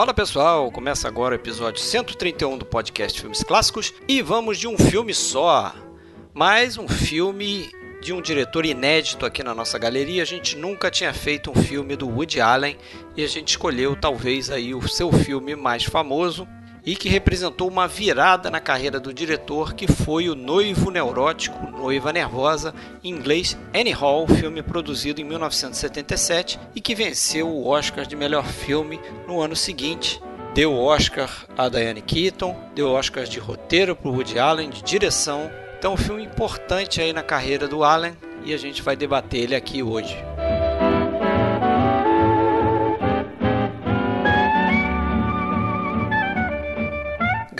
Fala pessoal, começa agora o episódio 131 do podcast Filmes Clássicos e vamos de um filme só. Mais um filme de um diretor inédito aqui na nossa galeria. A gente nunca tinha feito um filme do Woody Allen e a gente escolheu talvez aí o seu filme mais famoso e que representou uma virada na carreira do diretor, que foi o Noivo Neurótico, Noiva Nervosa, em inglês Annie Hall, filme produzido em 1977 e que venceu o Oscar de melhor filme no ano seguinte. Deu Oscar a Diane Keaton, deu Oscar de roteiro para Woody Allen, de direção então, um filme importante aí na carreira do Allen e a gente vai debater ele aqui hoje.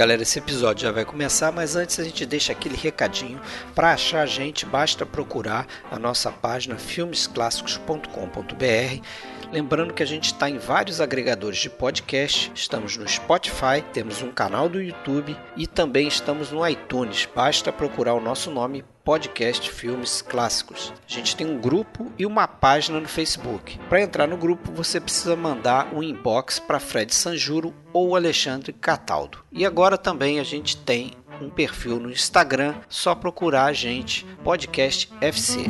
Galera, esse episódio já vai começar, mas antes a gente deixa aquele recadinho. Para achar a gente, basta procurar a nossa página filmesclassicos.com.br Lembrando que a gente está em vários agregadores de podcast, estamos no Spotify, temos um canal do YouTube e também estamos no iTunes. Basta procurar o nosso nome Podcast Filmes Clássicos. A gente tem um grupo e uma página no Facebook. Para entrar no grupo, você precisa mandar um inbox para Fred Sanjuro ou Alexandre Cataldo. E agora também a gente tem um perfil no Instagram, só procurar a gente, Podcast FC.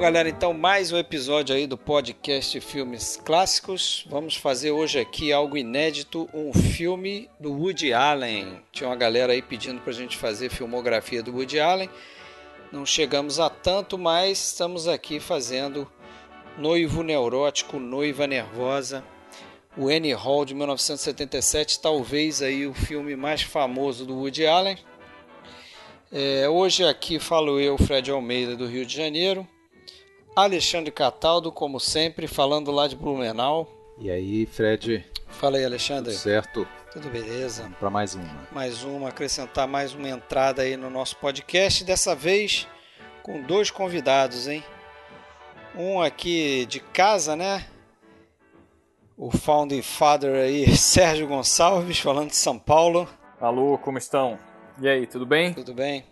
Galera, então mais um episódio aí do podcast Filmes Clássicos. Vamos fazer hoje aqui algo inédito, um filme do Woody Allen. Tinha uma galera aí pedindo pra gente fazer filmografia do Woody Allen. Não chegamos a tanto, mas estamos aqui fazendo Noivo Neurótico, Noiva Nervosa. O Annie Hall de 1977, talvez aí o filme mais famoso do Woody Allen. É, hoje aqui falo eu, Fred Almeida, do Rio de Janeiro. Alexandre Cataldo, como sempre, falando lá de Blumenau. E aí, Fred? Fala aí, Alexandre. Tudo certo? Tudo beleza? Para mais uma. Mais uma, acrescentar mais uma entrada aí no nosso podcast. Dessa vez com dois convidados, hein? Um aqui de casa, né? O founding father aí, Sérgio Gonçalves, falando de São Paulo. Alô, como estão? E aí, tudo bem? Tudo bem?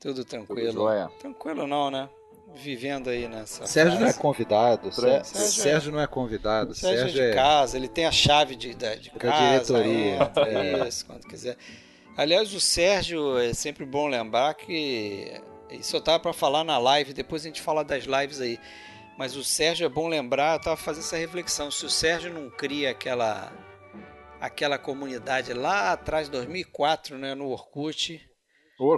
Tudo tranquilo. Tudo jóia. Tranquilo não, né? Vivendo aí nessa. Sérgio não é convidado. Sérgio, Sérgio, não é convidado. Sérgio, Sérgio é de casa, ele tem a chave de, de, de casa. Da diretoria. É. Isso, quando quiser. Aliás, o Sérgio, é sempre bom lembrar que. Isso eu tava para falar na live, depois a gente fala das lives aí. Mas o Sérgio é bom lembrar, eu tava fazendo essa reflexão. Se o Sérgio não cria aquela aquela comunidade lá atrás, 2004, né, no Orkut,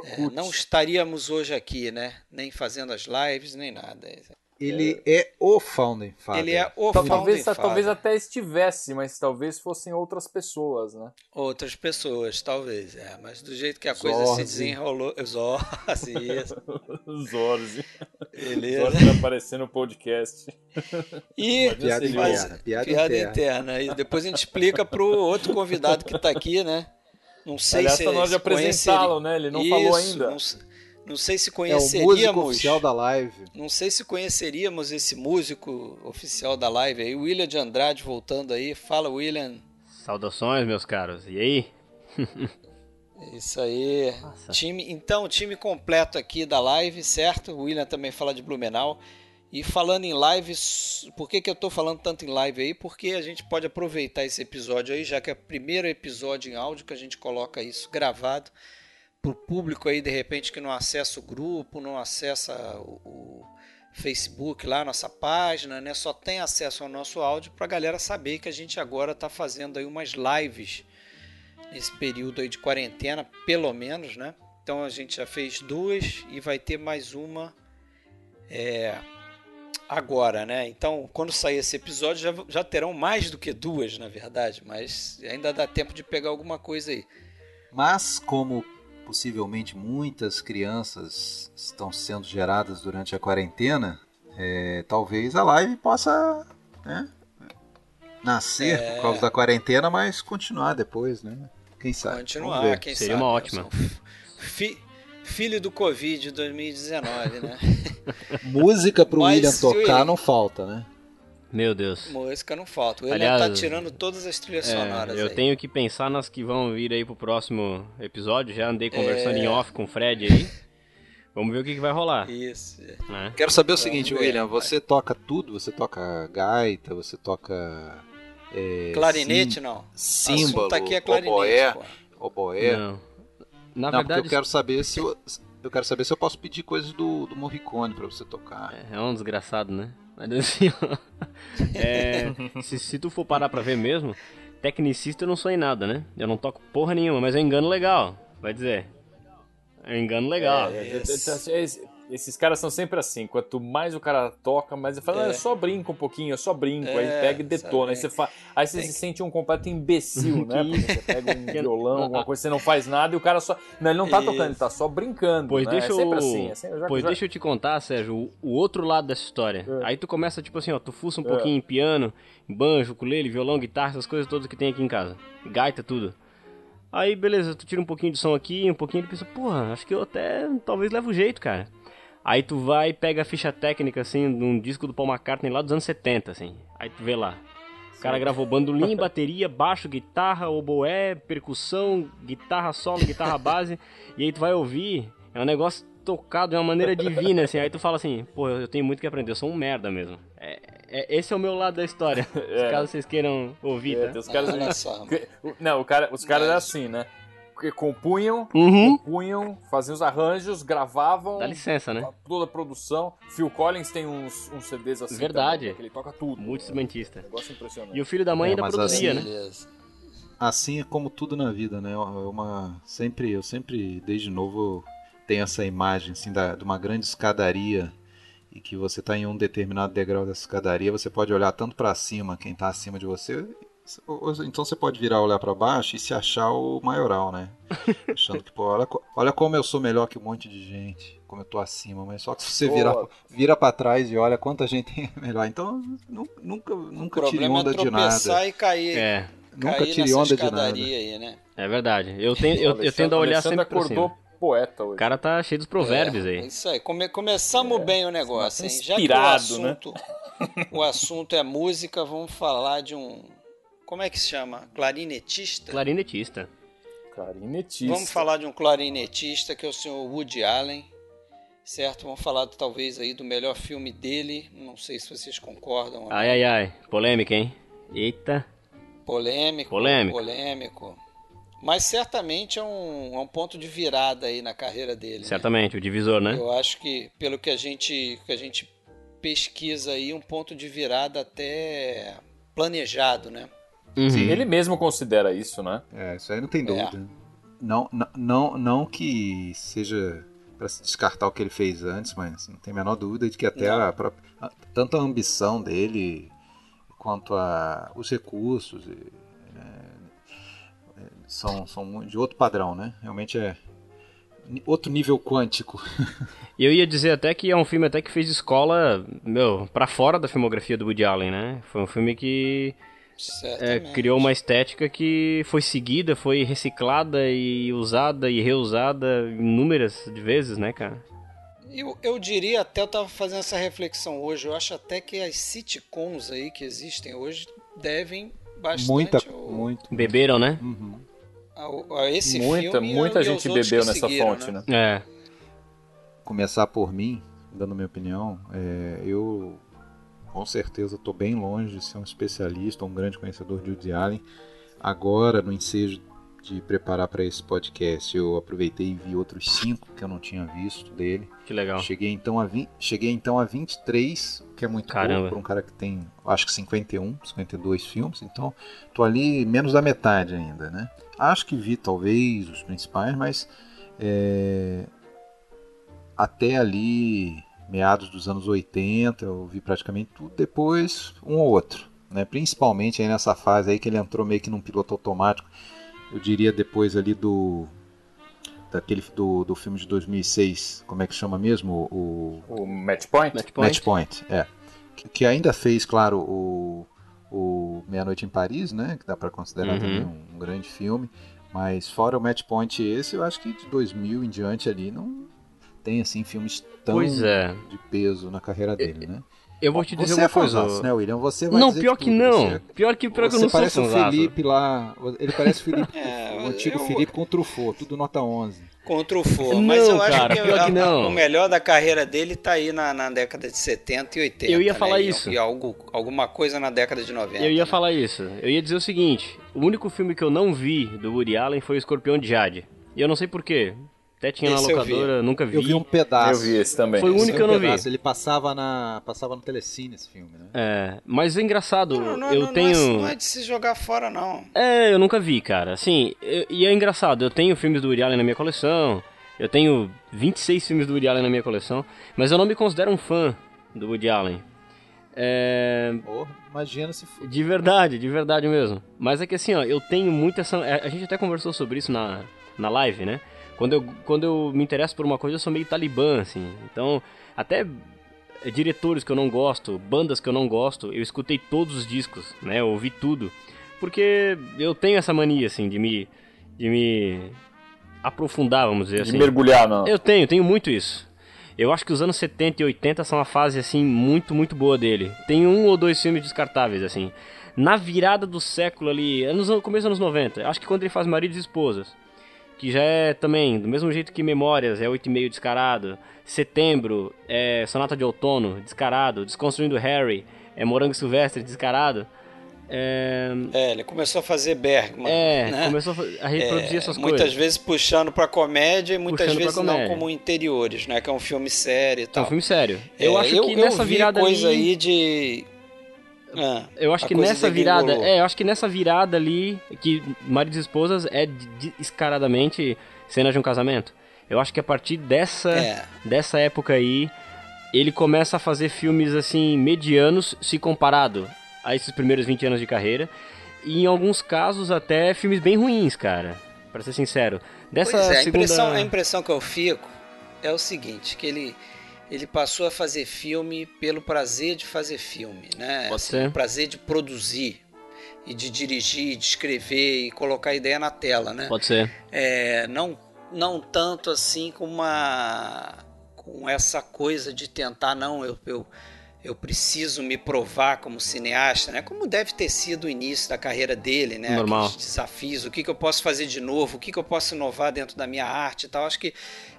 é, não estaríamos hoje aqui, né? Nem fazendo as lives, nem nada. Ele é o founding father. Ele é o talvez, founding father. Talvez até estivesse, mas talvez fossem outras pessoas, né? Outras pessoas, talvez, é. Mas do jeito que a coisa Zorzi. se desenrolou... Zorzi, isso. Zorzi. Beleza. Zorzi vai aparecer no podcast. E... Piada interna. Piada, piada interna. interna. E depois a gente explica pro outro convidado que está aqui, né? Não sei Aliás, se tá na hora de apresentá-lo, né? Ele não Isso, falou ainda. Não, não, sei se conheceríamos. É o músico oficial da live. Não sei se conheceríamos esse músico oficial da live aí, William de Andrade voltando aí. Fala, William. Saudações, meus caros. E aí? Isso aí. Nossa. Time, então, time completo aqui da live, certo? O William também fala de Blumenau. E falando em lives, por que, que eu estou falando tanto em live aí? Porque a gente pode aproveitar esse episódio aí, já que é o primeiro episódio em áudio que a gente coloca isso gravado para o público aí, de repente, que não acessa o grupo, não acessa o, Facebook lá, nossa página, né? Só tem acesso ao nosso áudio para a galera saber que a gente agora está fazendo aí umas lives nesse período aí de quarentena, pelo menos, né? Então a gente já fez duas e vai ter mais uma. É, agora, né? Então, quando sair esse episódio, já, já terão mais do que duas, na verdade, mas ainda dá tempo de pegar alguma coisa aí. Mas, como possivelmente muitas crianças estão sendo geradas durante a quarentena, é, talvez a live possa né, nascer é... por causa da quarentena, mas continuar depois, né? Quem sabe? Continuar, quem Seria sabe. uma ótima. Fi filho do Covid 2019, né? Música pro Mas William tocar William... não falta, né? Meu Deus. Música não falta. O William Aliás, tá tirando todas as trilhas é, sonoras. Eu aí. tenho que pensar nas que vão vir aí pro próximo episódio. Já andei conversando é... em off com o Fred aí. Vamos ver o que, que vai rolar. Isso. É. Quero saber o seguinte, ver, William. Você toca tudo? Você toca gaita? Você toca. É, Clarinete, sim... não. Símbolo. aqui é clarinete. Oboé. Oboé. Não. Na não, verdade. eu quero saber se eu, eu quero saber se eu posso pedir coisas do, do Morricone pra você tocar. É, é um desgraçado, né? Mas assim, é, se, se tu for parar pra ver mesmo, tecnicista eu não sou em nada, né? Eu não toco porra nenhuma, mas eu engano legal, vai dizer. Eu engano legal. É, é, é, esses caras são sempre assim. Quanto mais o cara toca, mais ele fala, é. ah, eu só brinco um pouquinho, eu só brinco. É, aí pega e detona. Aí você, fa... aí você se sente um completo imbecil, né? Porque você pega um violão, alguma coisa, você não faz nada e o cara só. Não, ele não tá Isso. tocando, ele tá só brincando. Pois né? deixa é sempre eu... assim. É sempre... Já, pois já... deixa eu te contar, Sérgio, o, o outro lado dessa história. É. Aí tu começa, tipo assim, ó, tu fuça um é. pouquinho em piano, banjo, ukulele, violão, guitarra, essas coisas todas que tem aqui em casa. Gaita, tudo. Aí, beleza, tu tira um pouquinho de som aqui, um pouquinho e pensa, porra, acho que eu até talvez levo jeito, cara. Aí tu vai e pega a ficha técnica, assim, de um disco do Paul McCartney lá dos anos 70, assim. Aí tu vê lá. O cara gravou bandolim, bateria, baixo, guitarra, oboé, percussão, guitarra solo, guitarra base. e aí tu vai ouvir, é um negócio tocado de uma maneira divina, assim. Aí tu fala assim, pô, eu tenho muito que aprender, eu sou um merda mesmo. É, é, esse é o meu lado da história. É. Caso vocês queiram ouvir, é, tá? Os caras... Não, o cara, os caras é assim, né? Compunham, uhum. compunham, faziam os arranjos, gravavam. Dá licença, né? Toda a produção. Phil Collins tem uns, uns CDs assim. Verdade. Também, ele toca tudo. Muito instrumentista. negócio impressionante. E o filho da mãe é, ainda produzia, assim, né? Assim é como tudo na vida, né? É uma sempre, eu sempre desde novo tenho essa imagem assim da, de uma grande escadaria e que você está em um determinado degrau dessa escadaria, você pode olhar tanto para cima, quem está acima de você, então você pode virar olhar para baixo e se achar o maioral, né? Achando que, pô, olha, olha como eu sou melhor que um monte de gente, como eu tô acima, mas só que se você virar, vira para trás e olha quanta gente tem melhor. Então, nunca, nunca tire onda é de nada. e cair. É. Nunca tire onda de nada. Aí, né? É verdade. Eu, tenho, eu, eu tendo a olhar sempre acordou poeta hoje. O cara tá cheio dos provérbios é, aí. Isso aí. Come, começamos é, bem o negócio, hein? Já que o assunto, né? o assunto é música, vamos falar de um como é que se chama? Clarinetista? Clarinetista. Clarinetista. Vamos falar de um clarinetista que é o senhor Woody Allen, certo? Vamos falar talvez aí do melhor filme dele. Não sei se vocês concordam. Ai, ai, ai. Polêmica, hein? Eita. Polêmico. Polêmico. Polêmico. Mas certamente é um, é um ponto de virada aí na carreira dele. Né? Certamente, né? o divisor, né? Eu acho que, pelo que a gente, que a gente pesquisa aí, um ponto de virada até planejado, né? Uhum. Ele mesmo considera isso, né? É, isso aí não tem dúvida. É. Não, não, não que seja para se descartar o que ele fez antes, mas não tem a menor dúvida de que até a própria, tanto a ambição dele quanto a, os recursos é, é, são, são de outro padrão, né? Realmente é outro nível quântico. E eu ia dizer até que é um filme até que fez escola, meu, para fora da filmografia do Woody Allen, né? Foi um filme que é, criou uma estética que foi seguida, foi reciclada e usada e reusada inúmeras de vezes, né, cara? Eu, eu diria até, eu tava fazendo essa reflexão hoje, eu acho até que as sitcoms aí que existem hoje devem bastante... Muita, ao, muito. Beberam, né? Uhum. A, a esse muita, filme Muita gente bebeu nessa seguiram, fonte, né? né? É. Começar por mim, dando minha opinião, é, eu com certeza estou bem longe de ser um especialista, um grande conhecedor de Woody Allen. Agora, no ensejo de preparar para esse podcast, eu aproveitei e vi outros cinco que eu não tinha visto dele. Que legal. Cheguei então a, vi... Cheguei então a 23, que é muito Caramba. pouco para um cara que tem, acho que 51, 52 filmes. Então, tô ali menos da metade ainda, né? Acho que vi talvez os principais, mas é... até ali meados dos anos 80, eu vi praticamente tudo, depois um ou outro, né? Principalmente aí nessa fase aí que ele entrou meio que num piloto automático. Eu diria depois ali do daquele do, do filme de 2006, como é que chama mesmo? O, o Match Point? Match Point, Match Point é. Que, que, ainda fez, claro, o, o Meia Noite em Paris, né? Que dá para considerar uhum. também um, um, grande filme. Mas fora o Match Point esse, eu acho que de 2000 em diante ali não tem assim filmes tão é. de peso na carreira dele, né? Eu vou te dizer você uma é coisa. Fãzaço, né, William? Você vai não, pior que, que não. Você, pior que, pior que eu não parece sou o Felipe lá. Ele parece o Felipe, é, o antigo eu... Felipe com o Truffaut, tudo nota 11. Com o Truffaut. Mas eu cara, acho que, pior que não. o melhor da carreira dele tá aí na, na década de 70 e 80. Eu ia né? falar e, isso. E algo, alguma coisa na década de 90. Eu ia né? falar isso. Eu ia dizer o seguinte: o único filme que eu não vi do Woody Allen foi o Escorpião de Jade. E eu não sei porquê. Até tinha Esse na eu locadora, nunca vi. Eu vi um pedaço. Eu vi esse também. Foi o único que eu não vi. Ele passava, na, passava no Telecine esse filme, né? É, mas é engraçado, Não, não, eu não, tenho... Não é, não é de se jogar fora, não. É, eu nunca vi, cara. Assim, eu- e é engraçado, eu tenho filmes do Woody Allen na minha coleção, eu tenho 26 filmes do Woody Allen na minha coleção, mas eu não me considero um fã do Woody Allen. É... Porra, imagina se for. De verdade, de verdade mesmo. Mas é que assim, ó, eu tenho muita essa. é, A gente até conversou sobre isso na, na live, né? Quando eu, quando eu me interesso por uma coisa, eu sou meio talibã, assim. Então, até diretores que eu não gosto, bandas que eu não gosto, eu escutei todos os discos, né? Eu ouvi tudo. Porque eu tenho essa mania, assim, de me. de me aprofundar, vamos dizer De assim. mergulhar na. Eu tenho, tenho muito isso. Eu acho que os anos 70 e 80 são uma fase, assim, muito, muito boa dele. Tem um ou dois filmes descartáveis, assim. Na virada do século ali, anos, começo dos anos 90, acho que quando ele faz Maridos e Esposas, que já é também, do mesmo jeito que Memórias, é 8,5 descarado. Setembro, é Sonata de Outono, descarado. Desconstruindo Harry, é Morango Silvestre, descarado. É, É, ele começou a fazer Bergman. é né? começou a reproduzir É, essas muitas coisas. vezes puxando pra comédia e muitas Puxando vezes não como interiores, né? Que é um filme sério e É um tal. filme sério. Eu É, acho que nessa vi virada coisa aí de. Ah, Eu acho a que nessa virada, é, eu acho que nessa virada ali, que Maridos e Esposas é de- descaradamente cena de um casamento. Eu acho que a partir dessa, É. dessa época aí, ele começa a fazer filmes assim, medianos, se comparado a esses primeiros 20 anos de carreira. E em alguns casos até filmes bem ruins, cara. Pra ser sincero. Dessa Pois é, a segunda... impressão, a impressão que eu fico é o seguinte, que ele, ele passou a fazer filme pelo prazer de fazer filme, né? Pode ser. O prazer de produzir e de dirigir, de escrever e colocar a ideia na tela, né? Pode ser. É, não, não tanto assim com uma com essa coisa de tentar não eu, eu eu preciso me provar como cineasta, né? Como deve ter sido o início da carreira dele, né? Normal. Aqueles desafios, o que, que eu posso fazer de novo, o que, que eu posso inovar dentro da minha arte e tal. Acho que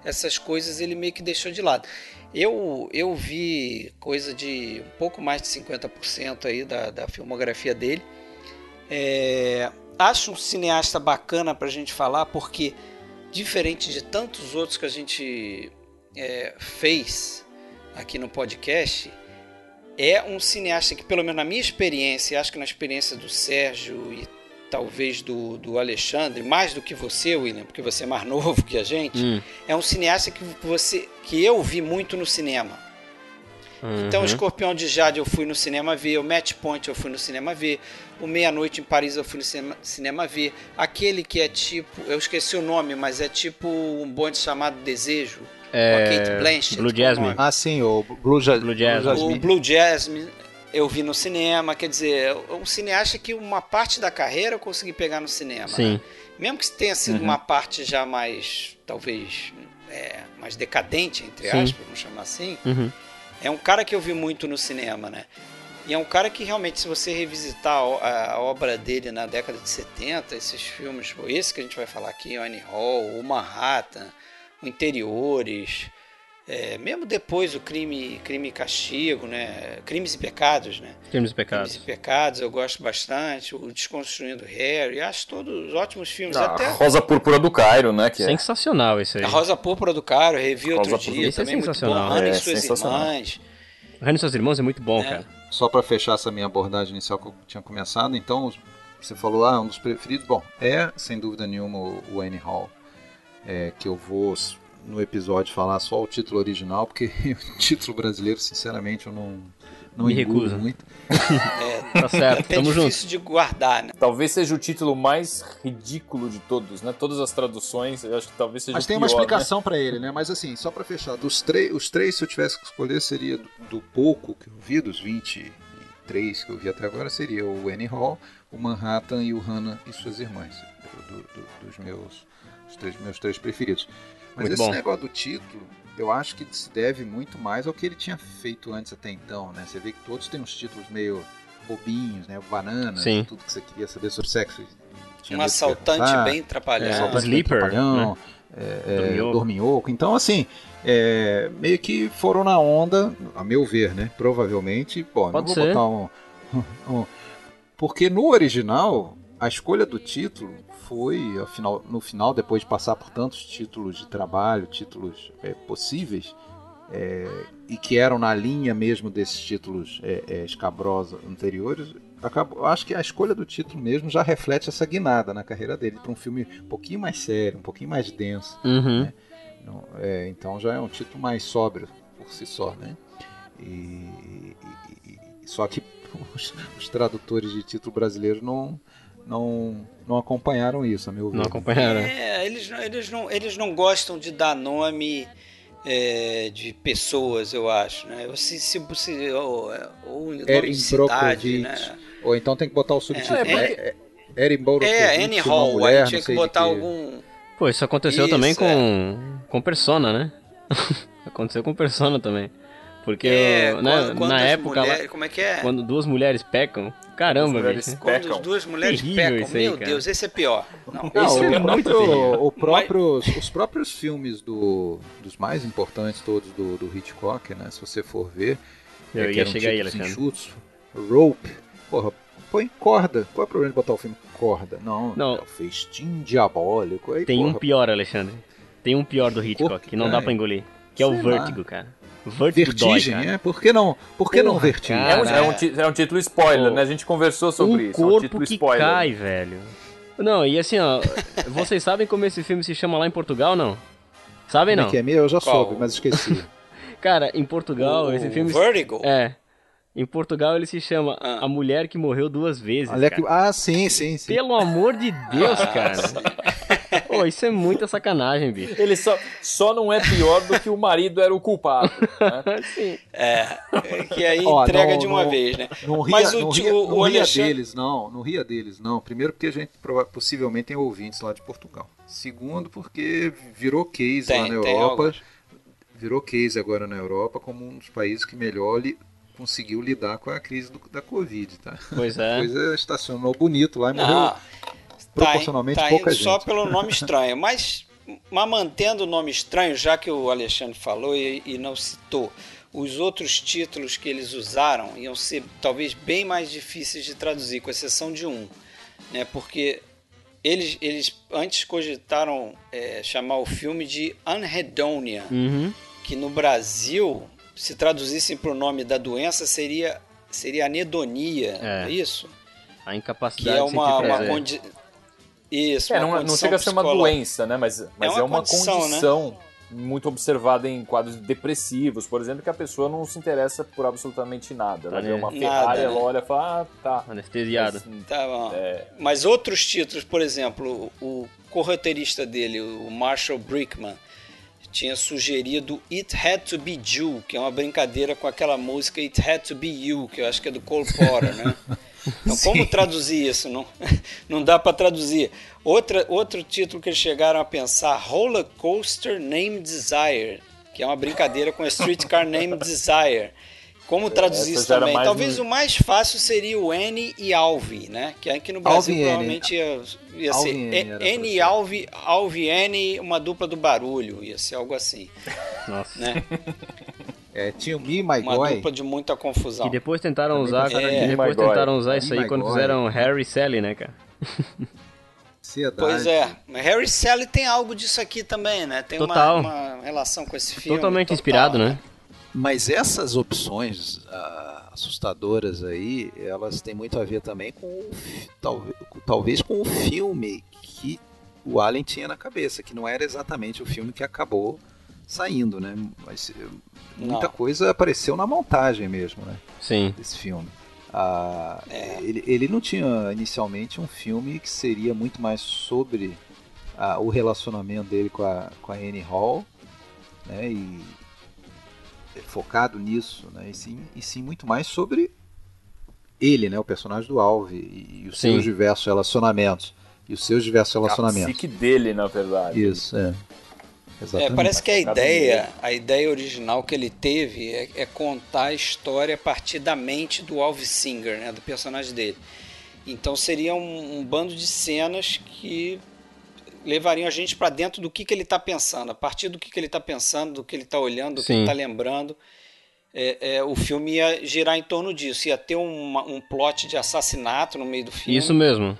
essas coisas ele meio que deixou de lado. Eu, eu vi coisa de um pouco mais de 50% aí da, da filmografia dele. É, acho um cineasta bacana pra gente falar, porque diferente de tantos outros que a gente é, fez aqui no podcast, é um cineasta que, pelo menos na minha experiência, acho que na experiência do Sérgio e talvez do, do Alexandre, mais do que você, William, porque você é mais novo que a gente, Hum. é um cineasta que você que eu vi muito no cinema. Então, o Uhum. Escorpião de Jade eu fui no cinema ver, o Match Point eu fui no cinema ver, o Meia-Noite em Paris eu fui no cinema, cinema ver, aquele que é tipo, eu esqueci o nome, mas é tipo um bonde chamado Desejo, É, com a Kate Blanchett. Blue é Jasmine. Ah, sim, o Blue, ja Blue Jasmine. O Blue Jasmine eu vi no cinema, quer dizer, um cineasta que uma parte da carreira eu consegui pegar no cinema. Sim. né? Mesmo que tenha sido uma parte já mais, talvez, é, mais decadente, entre Sim. aspas, vamos chamar assim, Uhum. é um cara que eu vi muito no cinema, né? E é um cara que realmente, se você revisitar a, obra dele na década de 70, esses filmes, esse que a gente vai falar aqui, o Annie Hall, o Manhattan, o Interiores, é, mesmo depois o Crime, Crime e Castigo, né? Crimes e Pecados, né? Filmes e Crimes Pecados. e Pecados eu gosto bastante, o Desconstruindo Harry, acho todos ótimos filmes. A Até Rosa Púrpura do Cairo, né? Que é. Sensacional esse aí. a Rosa Púrpura do Caro, revi Rosa outro Púrpura dia, do- Esse é também muito bom. sensacional. Ana É, e suas sensacional. irmãs. Rani e seus irmãos é muito bom, É. cara. Só para fechar essa minha abordagem inicial que eu tinha começado, então você falou, ah, um dos preferidos. Bom, é sem dúvida nenhuma o o Annie Hall, é, que eu vou no episódio falar só o título original, porque o título brasileiro, sinceramente, eu não, não Me engulo recuso. muito. É, Tá certo, até tamo junto. difícil de guardar, né? Talvez seja o título mais ridículo de todos, né? Todas as traduções, eu acho que talvez seja Mas o tem uma pior, né? explicação pra ele, né? Mas assim, só pra fechar, dos três, os três, se eu tivesse que escolher, seria do, do pouco que eu vi, dos 23 que eu vi até agora, seria o Annie Hall, o Manhattan e o Hannah e suas irmãs, do, do, dos meus, os três, meus três preferidos. Mas muito esse bom. negócio do título, eu acho que se deve muito mais ao que ele tinha feito antes até então, né? Você vê que todos têm uns títulos meio bobinhos, né? Banana, Sim. tudo que você queria saber sobre sexo. Um assaltante bem trapalhão. É, sleeper, trapalhão, né? é, é, dorminhoco. Então, assim, é, meio que foram na onda, a meu ver, né? Provavelmente. Bom, Pode não vou ser. botar um, um, Porque no original, a escolha do título foi, afinal, no final, depois de passar por tantos títulos de trabalho, títulos é, possíveis, é, e que eram na linha mesmo desses títulos é, é, escabrosos anteriores, acabou, acho que a escolha do título mesmo já reflete essa guinada na carreira dele para um filme um pouquinho mais sério, um pouquinho mais denso. Uhum. Né? é, então já é um título mais sóbrio por si só, né? E, e, e só que os, os, tradutores de título brasileiro não não, não acompanharam isso, a meu ver. Não acompanharam. É, eles, eles, não, eles não gostam de dar nome é, de pessoas, eu acho, né? Se, se, se, ou, ou nome de cidade, né? Ou então tem que botar o subtítulo. É, é, é, Erin É, Annie Hall, mulher, aí tinha que botar que... algum... Pô, isso aconteceu isso, também com, é. com Persona, né? aconteceu com Persona também. Porque é, né, quando, na época mulheres, como é que é? quando duas mulheres pecam, caramba, velho. Quando as duas mulheres Terrível pecam, aí, meu cara. Deus, esse é pior. Não, Não esse é o, próprio, o próprios, os próprios filmes do, dos mais importantes todos do, do Hitchcock, né? Se você for ver, eu é, ia chegar aí, Alexandre. Enxutos, Rope, porra, põe corda. Qual é o problema de botar o filme corda? Não, não. É o festim diabólico. Aí, Tem porra. um pior, Alexandre. Tem um pior do Hitchcock, que não dá pra engolir. Que é o Vertigo, cara. Vertigem, dói, é? Por que não, por que Porra, não vertigem? É um, é, um, é um, título spoiler, né? A gente conversou sobre um isso. corpo é um título que spoiler. cai, velho. Não, e assim, ó, vocês sabem como esse filme se chama lá em Portugal, não? Sabem como não? É que é meu? Eu já Qual? soube, mas esqueci. Cara, em Portugal, o esse filme... Vertigo? É. Em Portugal ele se chama ah. A Mulher que Morreu Duas Vezes. Que... Ah, sim, sim, sim. Pelo amor de Deus, cara. Pô, isso é muita sacanagem, bicho. Ele só, só não é pior do que o marido era o culpado. Né? Sim. É, é, que aí Ó, entrega não, de uma não, vez, né? Não ria, Mas o, não ria, o, não ria Alexandre... deles, não. Não ria deles, não. Primeiro porque a gente possivelmente tem ouvintes lá de Portugal. Segundo porque virou case tem, lá na Europa. Virou case agora na Europa como um dos países que melhor li, conseguiu lidar com a crise do, da Covid, tá? Pois é. A coisa estacionou bonito lá e morreu proporcionalmente tá, tá pouca gente. Só pelo nome estranho, mas, mas mantendo o nome estranho, já que o Alexandre falou e, e não citou, os outros títulos que eles usaram iam ser talvez bem mais difíceis de traduzir, com exceção de um, né? Porque eles, eles antes cogitaram é, chamar o filme de Anhedonia, uhum. que no Brasil, se traduzissem para o nome da doença, seria, seria anedonia, é, é isso? A incapacidade que é uma, uma condi isso, é, não, não, chega a ser uma doença, né? Mas, mas é uma, é uma condição, condição né? muito observada em quadros depressivos, por exemplo, que a pessoa não se interessa por absolutamente nada. Ela vê uma Ferrari, ela olha e fala, ah, tá. Anestesiada. Mas, tá bom. É... Mas outros títulos, por exemplo, o corroteirista dele, o Marshall Brickman, tinha sugerido It Had to Be You, que é uma brincadeira com aquela música It Had to Be You, que eu acho que é do Cole Porter, né? Então, Sim. como traduzir isso? Não, não dá para traduzir. Outra, outro título que eles chegaram a pensar: Roller Coaster Name Desire, que é uma brincadeira com Streetcar Name Desire. Como traduzir isso também? Talvez o mais fácil seria o N e Alvi, né? Que aqui no Brasil Alvi provavelmente ia, ia ser N e Alvi, Alvi N, uma dupla do barulho, ia ser algo assim. Nossa. Né? É, tinha o Me My Uma Goy. dupla de muita confusão. E depois tentaram usar, é, depois tentaram usar isso aí quando fizeram Harry e Sally, né, cara? Pois é, mas Harry Sally tem algo disso aqui também, né? Tem uma, uma, relação com esse filme. Totalmente total, inspirado, né? né? Mas essas opções uh, assustadoras aí, elas têm muito a ver também com, talvez, talvez com o filme que o Allen tinha na cabeça, que não era exatamente o filme que acabou saindo, né? Mas muita não. coisa apareceu na montagem mesmo, né? Sim. Desse filme. Ah, é. ele, ele não tinha inicialmente um filme que seria muito mais sobre ah, o relacionamento dele com a, com a Annie Hall, né? E focado nisso, né? E sim, e sim muito mais sobre ele, né, o personagem do Alve e, e os Sim. seus diversos relacionamentos. E os seus diversos relacionamentos. A psique dele, na verdade. Isso, é. É, parece que a ideia, a ideia original que ele teve é, é, contar a história a partir da mente do Alves Singer, né, do personagem dele. Então seria um, um bando de cenas que levariam a gente para dentro do que, que ele está pensando. A partir do que, que ele está pensando, do que ele está olhando, do Sim. que ele está lembrando, é, é, o filme ia girar em torno disso. Ia ter uma, um plot de assassinato no meio do filme. Isso mesmo.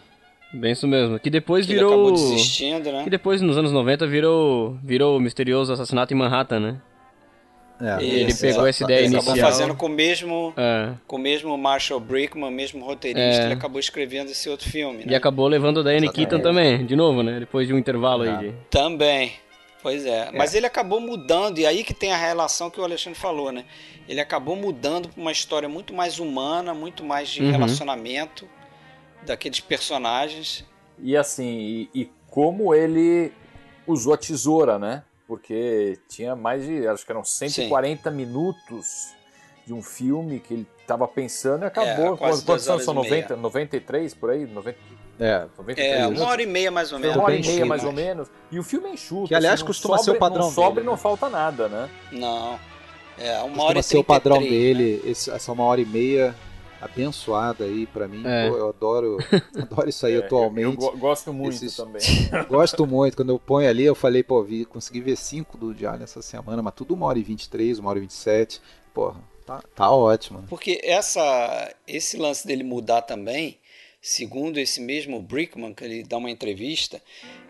Bem isso mesmo. Que depois que virou. Ele acabou desistindo, né? Que depois, nos anos 90, virou, virou o misterioso assassinato em Manhattan, né? É, ele pegou essa ideia ele inicial. Acabou fazendo com o mesmo, é. com o mesmo Marshall Brickman, mesmo roteirista, é. ele acabou escrevendo esse outro filme. Né? E acabou levando a Diane Keaton também, de novo, né? Depois de um intervalo aí. De... Também. Pois é. é. Mas ele acabou mudando, e aí que tem a relação que o Alexandre falou, né? Ele acabou mudando para uma história muito mais humana, muito mais de uhum. relacionamento daqueles personagens. E assim, e, e como ele usou a tesoura, né? porque tinha mais de, acho que eram 140 Sim. minutos de um filme que ele estava pensando e acabou. É, Quantos anos são? 90, 93 por aí? 90, é, 93. é, uma hora e meia mais ou menos. Uma hora e meia mais ou menos. E o filme é enxuto. Que aliás assim, costuma sobre, ser o padrão não sobra e não falta nada, né? Não. É, uma costuma hora e ser o padrão né? dele, esse, essa uma hora e meia abençoada aí para mim. É. Pô, eu adoro, adoro isso aí é, atualmente. Eu, eu gosto muito Esses... também. gosto muito. Quando eu ponho ali, eu falei, pô, vi, consegui ver cinco do Diário essa semana, mas tudo uma hora e vinte e três, uma hora e vinte e sete. Porra, tá, tá ótimo. Porque essa, esse lance dele mudar também, segundo esse mesmo Brickman, que ele dá uma entrevista,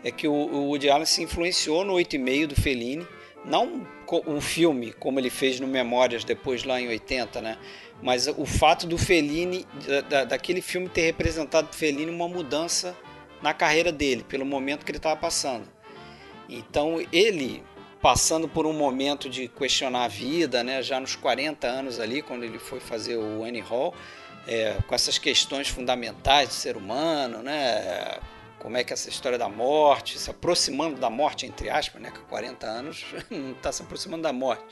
é que o, o Woody Allen se influenciou no 8,5 do Fellini, não o filme, como ele fez no Memórias depois lá em 80, né? Mas o fato do Fellini, da, daquele filme ter representado o Fellini uma mudança na carreira dele, pelo momento que ele estava passando. Então ele passando por um momento de questionar a vida, né, já nos 40 anos ali, quando ele foi fazer o Annie Hall, é, com essas questões fundamentais do ser humano, né, como é que essa história da morte, se aproximando da morte, entre aspas, né, com 40 anos não está se aproximando da morte,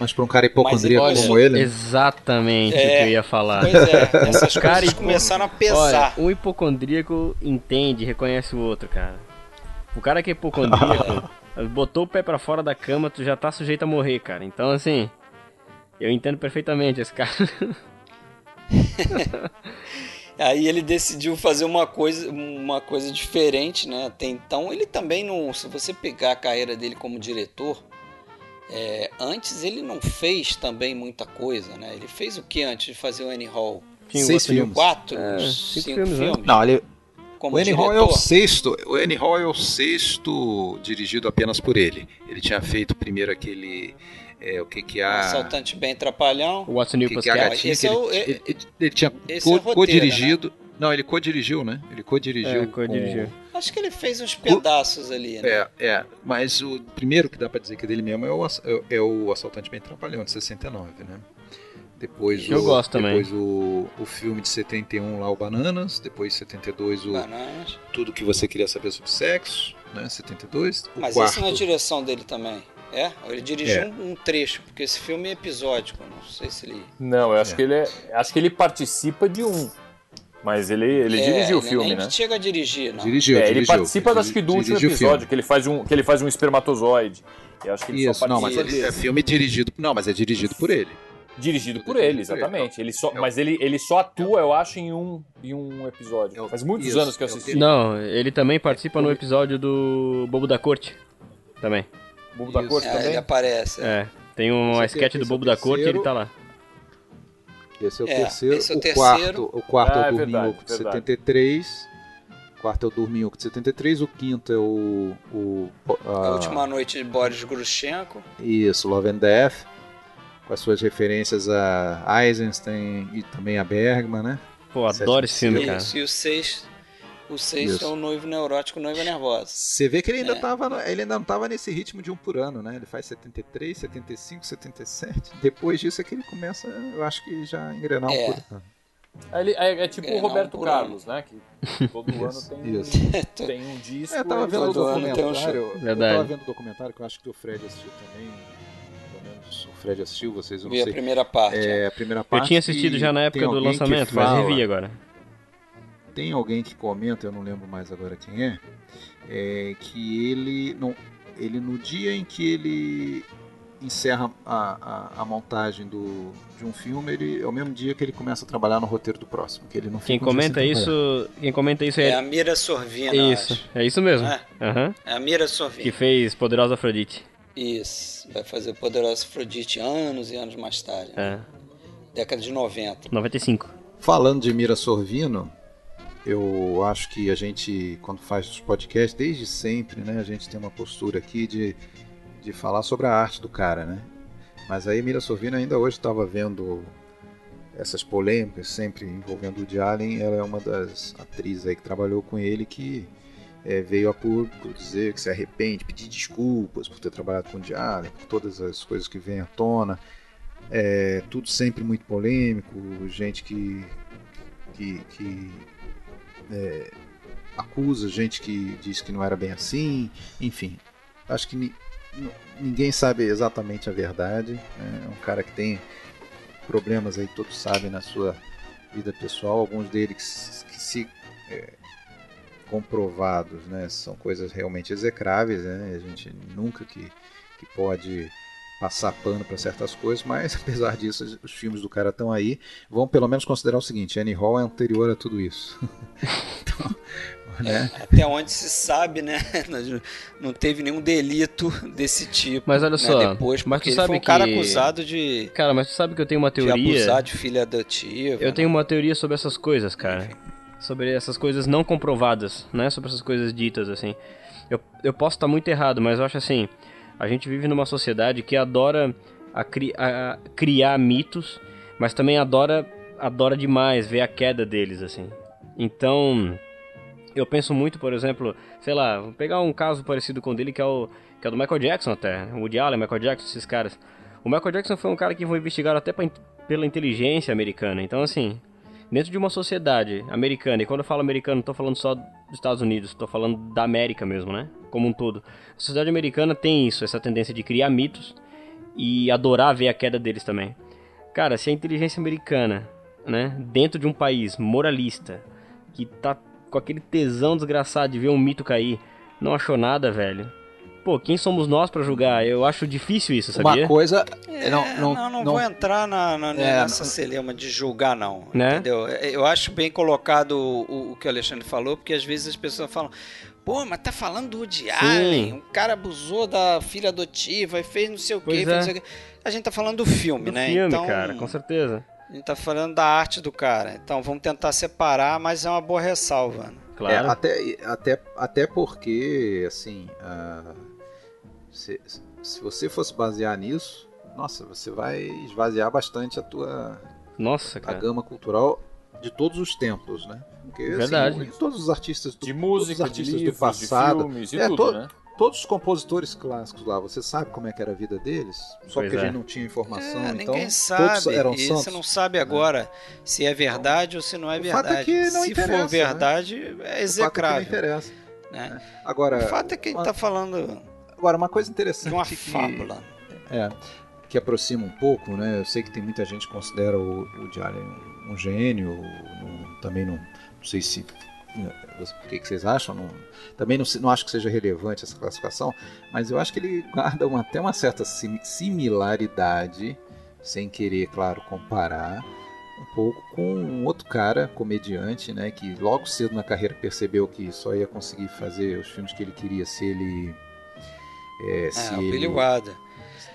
mas para um cara hipocondríaco olha, como ele. Exatamente é, o que eu ia falar. Pois é, essas cara coisas começaram a pesar. Olha, um hipocondríaco entende, reconhece o outro, cara. O cara que é hipocondríaco, botou o pé para fora da cama, tu já tá sujeito a morrer, cara. Então, assim, eu entendo perfeitamente esse cara. Aí ele decidiu fazer uma coisa, uma coisa diferente, né? Até então ele também não, se você pegar a carreira dele como diretor, é, antes ele não fez também muita coisa, né? Ele fez o que antes de fazer o Annie Hall? Seis filmes. Quatro, é, cinco, cinco filmes. filmes. Não, ele, como o Annie Hall é o sexto. O Annie Hall é o sexto dirigido apenas por ele. Ele tinha feito primeiro aquele é, o que que há assaltante bem trapalhão o What's New que, que a gatinha que ele, é, ele, ele, ele, tinha co-dirigido co né? Não ele co-dirigiu né ele co-dirigiu é, co-dirigiu Acho que ele fez uns pedaços ali, né? É, é. Mas o primeiro que dá para dizer que é dele mesmo é o, é, é o Assaltante Bem Trapalhão, de 69, né? Depois Eu o, gosto depois também. o, o filme de 71 lá, o Bananas. Depois 72 o Bananas. Tudo que você queria saber sobre sexo, né? 72. O Mas quarto... esse na direção dele também. É? Ele dirigiu é. um, um, trecho, porque esse filme é episódico, não sei se ele. Não, eu acho é. que ele é, acho que ele participa de um. Mas ele, ele é, dirigiu o filme, né? chega a dirigir, não. Dirigiu, é, dirigiu, Ele participa, acho que, do último episódio, que ele, faz um, que ele faz um espermatozoide. Eu acho que ele Isso, só não, mas ele, é filme dirigido... Não, mas é dirigido por ele. Dirigido por ele, exatamente. Ele só, mas ele, ele só atua, eu acho, em um, em um episódio. Faz muitos Isso, anos que eu assisti. Não, ele também participa no episódio do Bobo da Corte. Também. Bobo da Corte é, também? Ele aparece. É. Tem uma sketch do Bobo da Corte e ele tá lá. Esse é o é, terceiro. Esse é o, o terceiro. quarto, o quarto ah, é o Dorminhoco de 73. O quarto é o Dorminhoco de 73. O quinto é o. o a... a Última Noite de Boris Grushenko. Isso, Love and Death. Com as suas referências a Eisenstein e também a Bergman, né? Pô, adoro esse filme, cara. Isso, e o sexto o sexto é o noivo neurótico, noiva nervosa. Você vê que ele ainda, é. tava, ele ainda não estava nesse ritmo de um por ano, né? Ele faz 73, 75, 77. Depois disso é que ele começa, eu acho que já engrenar é. um por ano. É, é, é tipo o Roberto um Carlos, né? Que todo isso, ano tem, isso. tem um disco. É, eu tava vendo o documentário. Um eu tava vendo o documentário que eu acho que o Fred assistiu também, pelo menos Fred assistiu, vocês não Vi sei. a primeira parte. É, a primeira parte. Eu tinha assistido já na época do lançamento, mas revi agora. Tem alguém que comenta, eu não lembro mais agora quem é, é que ele, não, ele no dia em que ele encerra a, a, a, montagem do, de um filme, ele é o mesmo dia que ele começa a trabalhar no roteiro do próximo. Que ele não quem comenta isso, quem comenta isso é, é a Mira Sorvina. Isso, é isso mesmo. É, uhum. é a Mira Sorvina que fez Poderosa Afrodite. Isso, vai fazer Poderosa Afrodite anos e anos mais tarde. É. Década de 90. 95. Falando de Mira Sorvino, eu acho que a gente, quando faz os podcasts, desde sempre, né, a gente tem uma postura aqui de de falar sobre a arte do cara, né? Mas aí Mira Sorvino ainda hoje estava vendo essas polêmicas sempre envolvendo o Woody Allen. Ela é uma das atrizes aí que trabalhou com ele que é, veio a público dizer que se arrepende, pedir desculpas por ter trabalhado com o Woody Allen, por todas as coisas que vêm à tona. É, tudo sempre muito polêmico, gente que, que, que é, acusa, gente que diz que não era bem assim, enfim. Acho que ninguém sabe exatamente a verdade. Né? É um cara que tem problemas aí, todos sabem, na sua vida pessoal. Alguns deles que, que se é, comprovados, né, são coisas realmente execráveis. Né? A gente nunca que, que pode passar pano para certas coisas, mas apesar disso, os filmes do cara estão aí. Vão pelo menos considerar o seguinte: Annie Hall é anterior a tudo isso. então, né? É, até onde se sabe, né? Não teve nenhum delito desse tipo. Mas olha né? só, depois, mas tu sabe foi um que... cara acusado de. Cara, mas tu sabe que eu tenho uma teoria. De abusar de filha adotiva. Eu né? tenho uma teoria sobre essas coisas, cara. Enfim. Sobre essas coisas não comprovadas, né? Sobre essas coisas ditas, assim. Eu, eu posso estar muito errado, mas eu acho assim. A gente vive numa sociedade que adora a, cri, a, criar mitos, mas também adora adora demais ver a queda deles, assim. Então, eu penso muito, por exemplo, sei lá, vou pegar um caso parecido com o dele que é o, que é do Michael Jackson até, o Woody Allen, Michael Jackson, esses caras. O Michael Jackson foi um cara que foi investigado até pra, pela inteligência americana. Então, assim, dentro de uma sociedade americana, e quando eu falo americano, não tô falando só dos Estados Unidos, tô falando da América mesmo, né? Como um todo. A sociedade americana tem isso, essa tendência de criar mitos e adorar ver a queda deles também. Cara, se a inteligência americana, né, dentro de um país moralista, que tá com aquele tesão desgraçado de ver um mito cair, não achou nada, velho. Pô, quem somos nós para julgar? Eu acho difícil isso, sabia? Uma coisa. É, não, não, não, não, vou entrar na, na, é, nessa celeuma de julgar, não. Né? Entendeu? Eu acho bem colocado o, o, que o Alexandre falou, porque às vezes as pessoas falam. Pô, mas tá falando do Woody Allen, um cara abusou da filha adotiva e fez não sei o quê, é. sei o quê. A gente tá falando do filme, do né? Filme, então, cara, com certeza. A gente tá falando da arte do cara. Então vamos tentar separar, mas é uma boa ressalva. Né? Claro. É, até, até, até porque, assim, uh, se, se você fosse basear nisso, nossa, você vai esvaziar bastante a tua nossa, cara. a gama cultural de todos os tempos, né? Porque, assim, Verdade. Assim, todos os artistas do, de música, artistas de livros, do passado, de filmes, e é, tudo, to, né? Todos os compositores clássicos lá, você sabe como é que era a vida deles? Só pois porque é. a gente não tinha informação, é, então ninguém sabe. todos eram e santos. você não sabe agora é. se é verdade ou se não é o verdade. Fato é que não se interessa, for verdade, né? é execrável. O fato é que não interessa. Né? Agora, o fato é que a gente está falando agora uma coisa interessante de uma que, fábula. É, que aproxima um pouco, né? Eu sei que tem muita gente que considera o, o Diário um gênio, um, também não, não sei se o que, que vocês acham? Não, também não, não acho que seja relevante essa classificação, mas eu acho que ele guarda uma, até uma certa similaridade, sem querer, claro, comparar, um pouco com um outro cara, comediante, né, que logo cedo na carreira percebeu que só ia conseguir fazer os filmes que ele queria se ele. É, é se o ele... Billy Wilder.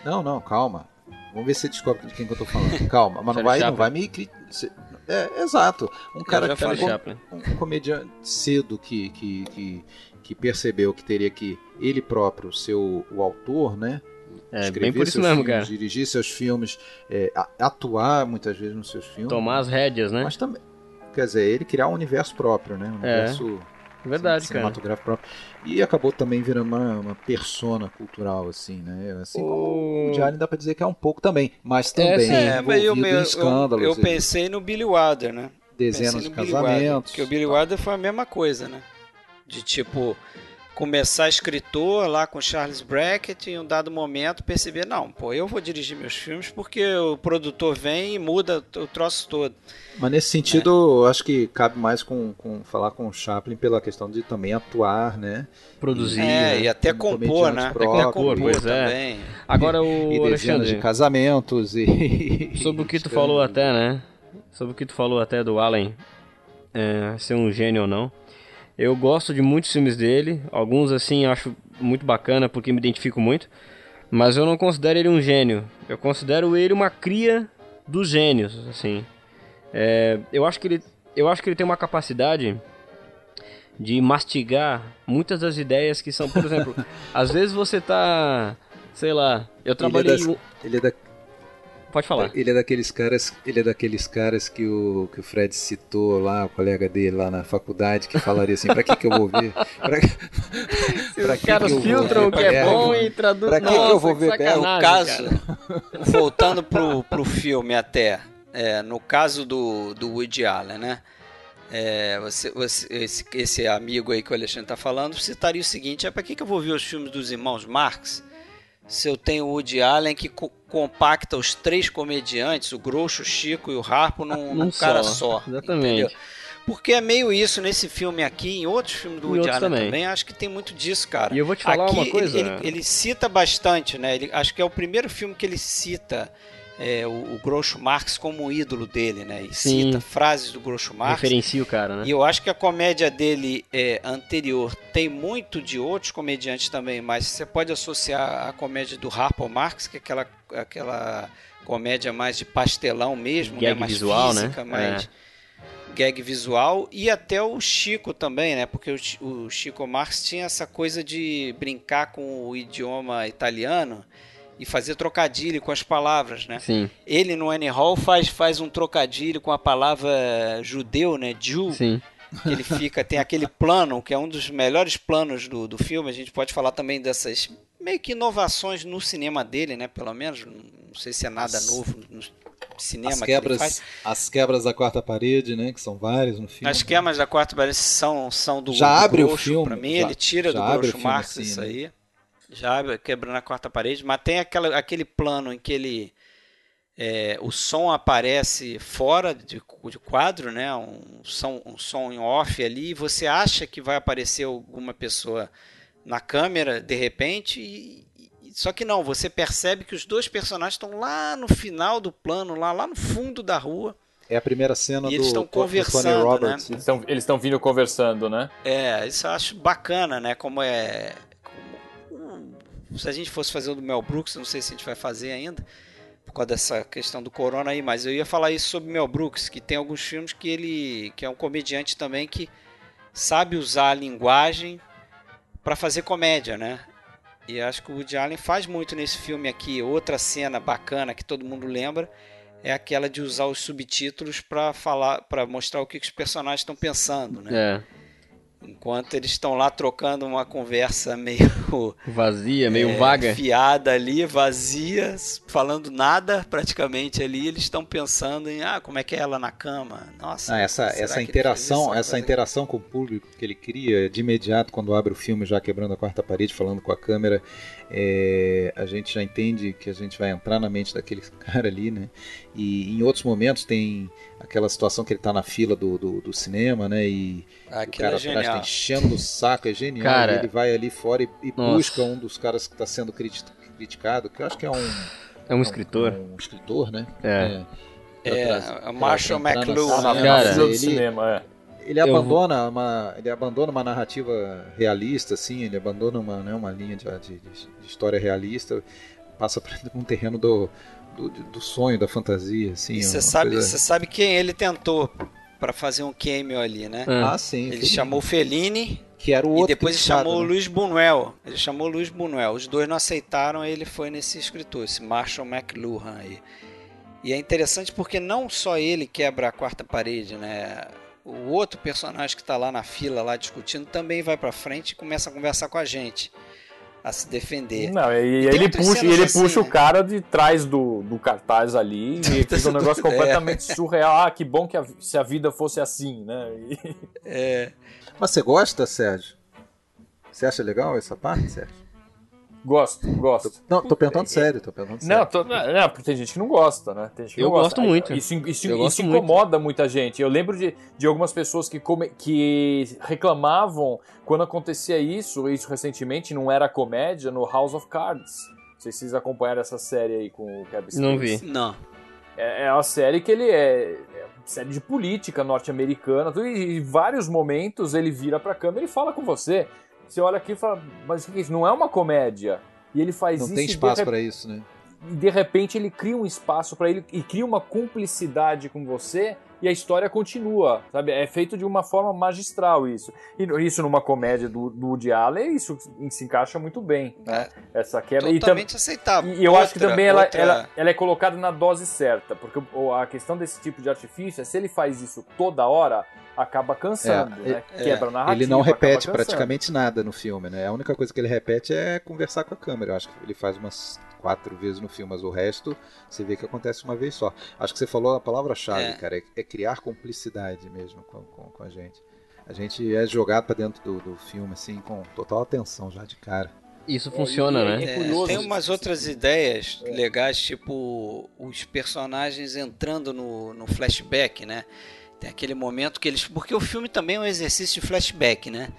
Não, não, calma. Vamos ver se você descobre de quem que eu tô falando. Calma, mas não vai, não vai me é, exato. Um cara que era um, um comediante cedo que, que, que, que, percebeu que teria que ele próprio ser o, o autor, né? É, bem por isso mesmo, filmes, cara. Dirigir seus filmes, é, atuar muitas vezes nos seus filmes. Tomar as rédeas, né? Mas também, quer dizer, ele criar um universo próprio, né? Um é. universo Verdade, cinematográfico cara. próprio. E acabou também virando uma, uma persona cultural, assim, né? Assim o... como o Diário dá pra dizer que é um pouco também, mas também é, envolvido eu, eu, em escândalos. Eu, eu pensei no Billy Wilder, né? Dezenas de casamentos. Porque o Billy Wilder foi a mesma coisa, né? De tipo, começar escritor lá com Charles Brackett e em um dado momento perceber, não, pô, eu vou dirigir meus filmes porque o produtor vem e muda o troço todo. Mas nesse sentido, é. acho que cabe mais com, com falar com o Chaplin pela questão de também atuar, né? Produzir. É, né? e até compor, né? Próprios, até compor, pois é. também. Agora o e, e Alexandre, de casamentos e sobre o que tu falou até, né? Sobre o que tu falou até do Allen é, ser um gênio ou não. Eu gosto de muitos filmes dele, alguns assim acho muito bacana porque me identifico muito, mas eu não considero ele um gênio. Eu considero ele uma cria dos gênios, assim. É, eu acho que ele, eu acho que ele tem uma capacidade de mastigar muitas das ideias que são, por exemplo, às vezes você tá, sei lá, eu trabalhei. Ele é, das, ele é da, Pode falar. Ele é daqueles caras, ele é daqueles caras que o, que o Fred citou lá, o colega dele lá na faculdade, que falaria assim, pra que que eu vou ver? Pra, pra Os caras filtram o que é bom e traduzem. Pra que, que eu vou ver É o caso, voltando pro, pro filme até, é, no caso do, do Woody Allen, né? É, você, você, esse, esse amigo aí que o Alexandre está falando citaria o seguinte: é para que, que eu vou ver os filmes dos irmãos Marx se eu tenho o Woody Allen que co compacta os três comediantes, o Groucho, o Chico e o Harpo, num, num cara só. Exatamente. Entendeu? Porque é meio isso nesse filme aqui, em outros filmes do Woody Allen também. também. acho que tem muito disso, cara. E eu vou te falar aqui, uma coisa. Ele, ele, ele, cita bastante, né? Ele, acho que é o primeiro filme que ele cita é, o, o Groucho Marx como um ídolo dele, né? E Sim. cita frases do Groucho Marx. Referencia o cara, né? E eu acho que a comédia dele é, anterior tem muito de outros comediantes também, mas você pode associar a comédia do Harpo Marx, que é aquela, aquela comédia mais de pastelão mesmo, gag né? mais visual, física, né? mais é. gag visual, e até o Chico também, né? Porque o, o Chico Marx tinha essa coisa de brincar com o idioma italiano e fazer trocadilho com as palavras, né? Sim. Ele no Annie Hall faz, faz um trocadilho com a palavra judeu, né? Jew. Sim. Ele fica, tem aquele plano, que é um dos melhores planos do, do filme. A gente pode falar também dessas meio que inovações no cinema dele, né? Pelo menos, não sei se é nada as, novo no cinema as quebras, que As quebras da quarta parede, né? Que são várias no filme. As quebras da quarta parede são, são do Já do abre o filme. Pra mim, já, ele tira do Groucho Marx assim, isso né? aí já quebrando a quarta parede, mas tem aquela, aquele plano em que ele é, o som aparece fora de, de, quadro, né? Um som, um som em off ali, e você acha que vai aparecer alguma pessoa na câmera de repente, e, e, só que não, você percebe que os dois personagens estão lá no final do plano, lá, lá no fundo da rua. É a primeira cena e do, eles estão conversando, Tony Roberts. Né? Eles estão vindo conversando, né? É, isso eu acho bacana, né? Como é se a gente fosse fazer o do Mel Brooks, não sei se a gente vai fazer ainda, por causa dessa questão do corona aí, mas eu ia falar isso sobre Mel Brooks, que tem alguns filmes que ele, que é um comediante também que sabe usar a linguagem para fazer comédia, né? E acho que o Woody Allen faz muito nesse filme aqui. Outra cena bacana que todo mundo lembra é aquela de usar os subtítulos para falar, para mostrar o que os personagens estão pensando, né? É. Enquanto eles estão lá trocando uma conversa meio. Vazia, meio é, vaga. Fiada ali, vazia, falando nada praticamente ali. Eles estão pensando em, ah, como é que é ela na cama? Nossa. Ah, essa essa interação, essa interação com o público que ele cria de imediato quando abre o filme, já quebrando a quarta parede, falando com a câmera, é, a gente já entende que a gente vai entrar na mente daquele cara ali, né? E em outros momentos tem aquela situação que ele está na fila do, do, do, cinema, né? E o cara é atrás tá enchendo o saco, é genial. Cara, ele vai ali fora e, e busca um dos caras que está sendo criticado, que eu acho que é um. É um, escritor. Um, um escritor, né? É. É, é, é Marshall McLuhan. Cara, ele, cinema, é ele abandona uma ele abandona uma narrativa realista assim ele abandona uma né, uma linha de, de, de história realista passa para um terreno do, do, do, sonho da fantasia assim você sabe coisa... você sabe quem ele tentou para fazer um cameo ali né? É. ah sim ele chamou Fellini que era o outro e depois ele chamou né? Luiz Buñuel. Ele chamou Luiz Buñuel. Os dois não aceitaram ele foi nesse escritor esse Marshall McLuhan aí. E é interessante porque não só ele quebra a quarta parede né? O outro personagem que está lá na fila, lá discutindo, também vai para frente e começa a conversar com a gente, a se defender. Não, e, e ele puxa, ele assim, puxa né? o cara de trás do, do cartaz ali e fica um negócio é. completamente é. surreal. Ah, que bom que a, se a vida fosse assim, né? E... É. Mas você gosta, Sérgio? Você acha legal essa parte, Sérgio? Gosto, gosto. Não, tô perguntando sério, tô perguntando sério. Não, tô, não, porque tem gente que não gosta, né? Tem gente que eu não gosto muito. Isso, isso, eu isso incomoda muito. muita gente. Eu lembro de, de algumas pessoas que, come, que reclamavam quando acontecia isso, isso recentemente, não era comédia, no House of Cards. Não sei se vocês acompanharam essa série aí com o Kevin Não vi. Não. É, é uma série que ele é, é série de política norte-americana, e em vários momentos ele vira pra câmera e fala com você. Você olha aqui e fala, mas o que é isso? Não é uma comédia. E ele faz Não isso. Não tem espaço para isso, né? E de repente ele cria um espaço para ele e cria uma cumplicidade com você e a história continua, sabe? É feito de uma forma magistral isso. E isso numa comédia do, do Woody Allen, isso se encaixa muito bem, né? É, Essa quebra. Totalmente e aceitável. E eu outra, acho que também ela, outra... ela, ela é colocada na dose certa, porque a questão desse tipo de artifício é se ele faz isso toda hora, acaba cansando, é, né? É, Quebra a narrativa. Ele não repete praticamente nada no filme, né? A única coisa que ele repete é conversar com a câmera. Eu acho que ele faz umas quatro vezes no filme, mas o resto você vê que acontece uma vez só. Acho que você falou a palavra-chave, é. cara, é, é, criar cumplicidade mesmo com, com, com, a gente. A gente é jogado para dentro do, do filme, assim, com total atenção já de cara. Isso funciona, né? É, tem umas outras ideias legais, tipo os personagens entrando no, no flashback, né? Tem aquele momento que eles. Porque o filme também é um exercício de flashback, né?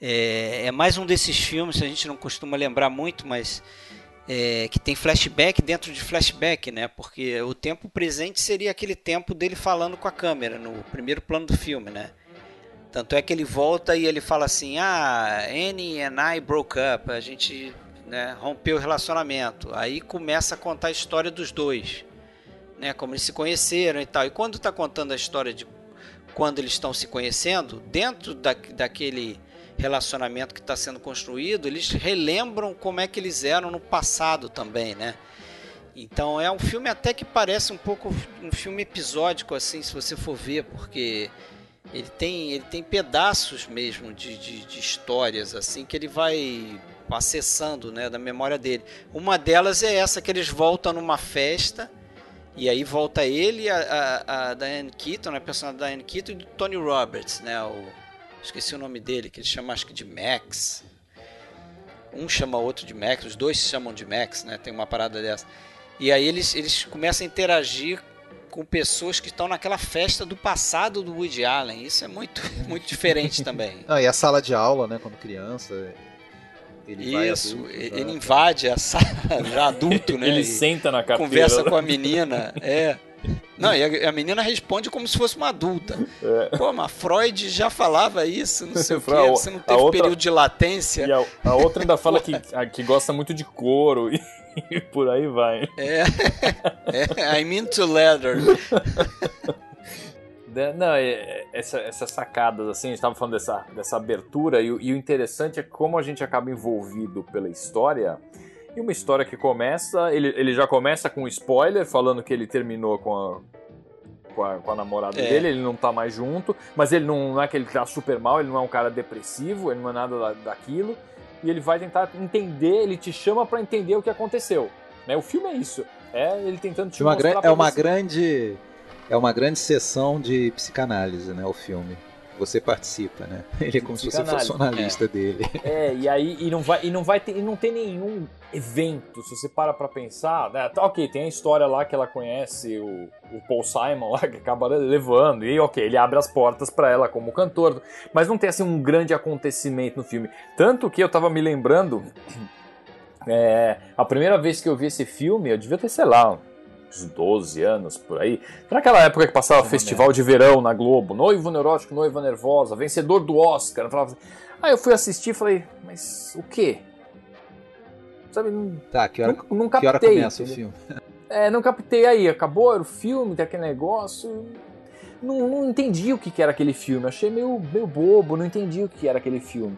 É, é mais um desses filmes, a gente não costuma lembrar muito, mas é, que tem flashback dentro de flashback, né? Porque o tempo presente seria aquele tempo dele falando com a câmera no primeiro plano do filme, né? Tanto é que ele volta e ele fala assim: Ah, Annie and I broke up, a gente né, rompeu o relacionamento. Aí começa a contar a história dos dois, né? Como eles se conheceram e tal. E quando está contando a história de quando eles estão se conhecendo, dentro da, daquele relacionamento que está sendo construído, eles relembram como é que eles eram no passado também, né? Então é um filme até que parece um pouco um filme episódico assim, se você for ver, porque ele tem, ele tem pedaços mesmo de, de, de histórias assim que ele vai acessando, né, da memória dele. Uma delas é essa que eles voltam numa festa e aí volta ele, a, a, a Diane Keaton, né, a personagem da Diane Keaton e do Tony Roberts, né, o esqueci o nome dele, que ele chama acho que de Max. Um chama outro de Max, os dois se chamam de Max, né? Tem uma parada dessa. E aí eles, eles começam a interagir com pessoas que estão naquela festa do passado do Woody Allen. Isso é muito, muito diferente também. Ah, e a sala de aula, né? Quando criança. Ele Isso, adulto, ele, invade a sala já adulto, né? ele senta na carteira. Conversa com a menina, é. Não, e a, a, menina responde como se fosse uma adulta. É. Pô, mas Freud já falava isso, não sei o quê, você não teve outra, período de latência. E a, a outra ainda fala que, que gosta muito de couro e, e por aí vai. É, é I'm into leather. Não, é, essa, essas sacadas, assim, a gente estava falando dessa, dessa abertura, e, e o interessante é como a gente acaba envolvido pela história e uma história que começa, ele, ele já começa com um spoiler, falando que ele terminou com a, com a, com a namorada é. dele, ele não tá mais junto, mas ele não, não, é que ele tá super mal, ele não é um cara depressivo, ele não é nada da, daquilo, e ele vai tentar entender, ele te chama para entender o que aconteceu. Né? O filme é isso, é ele tentando te uma mostrar É uma você. grande é uma grande sessão de psicanálise, né, o filme você participa, né? Ele é como se você fosse analista é. dele. É, e aí e não vai e não vai ter, e não tem nenhum evento, se você para pra pensar, né? Tá, ok, tem a história lá que ela conhece o, o Paul Simon lá, que acaba levando, e ok, ele abre as portas para ela como cantor, mas não tem assim um grande acontecimento no filme. Tanto que eu tava me lembrando, é, a primeira vez que eu vi esse filme, eu devia ter, sei lá, uns 12 anos por aí. Naquela época que passava festival de verão na Globo, noivo neurótico, noiva nervosa, vencedor do Oscar. Falava... Aí eu fui assistir e falei, mas o quê? Sabe, tá, que hora, não, não captei, que hora começa o filme? É, não captei aí, acabou, era o filme, tem aquele negócio. Não, não entendi o que era aquele filme, achei meio, meio bobo, não entendi o que era aquele filme.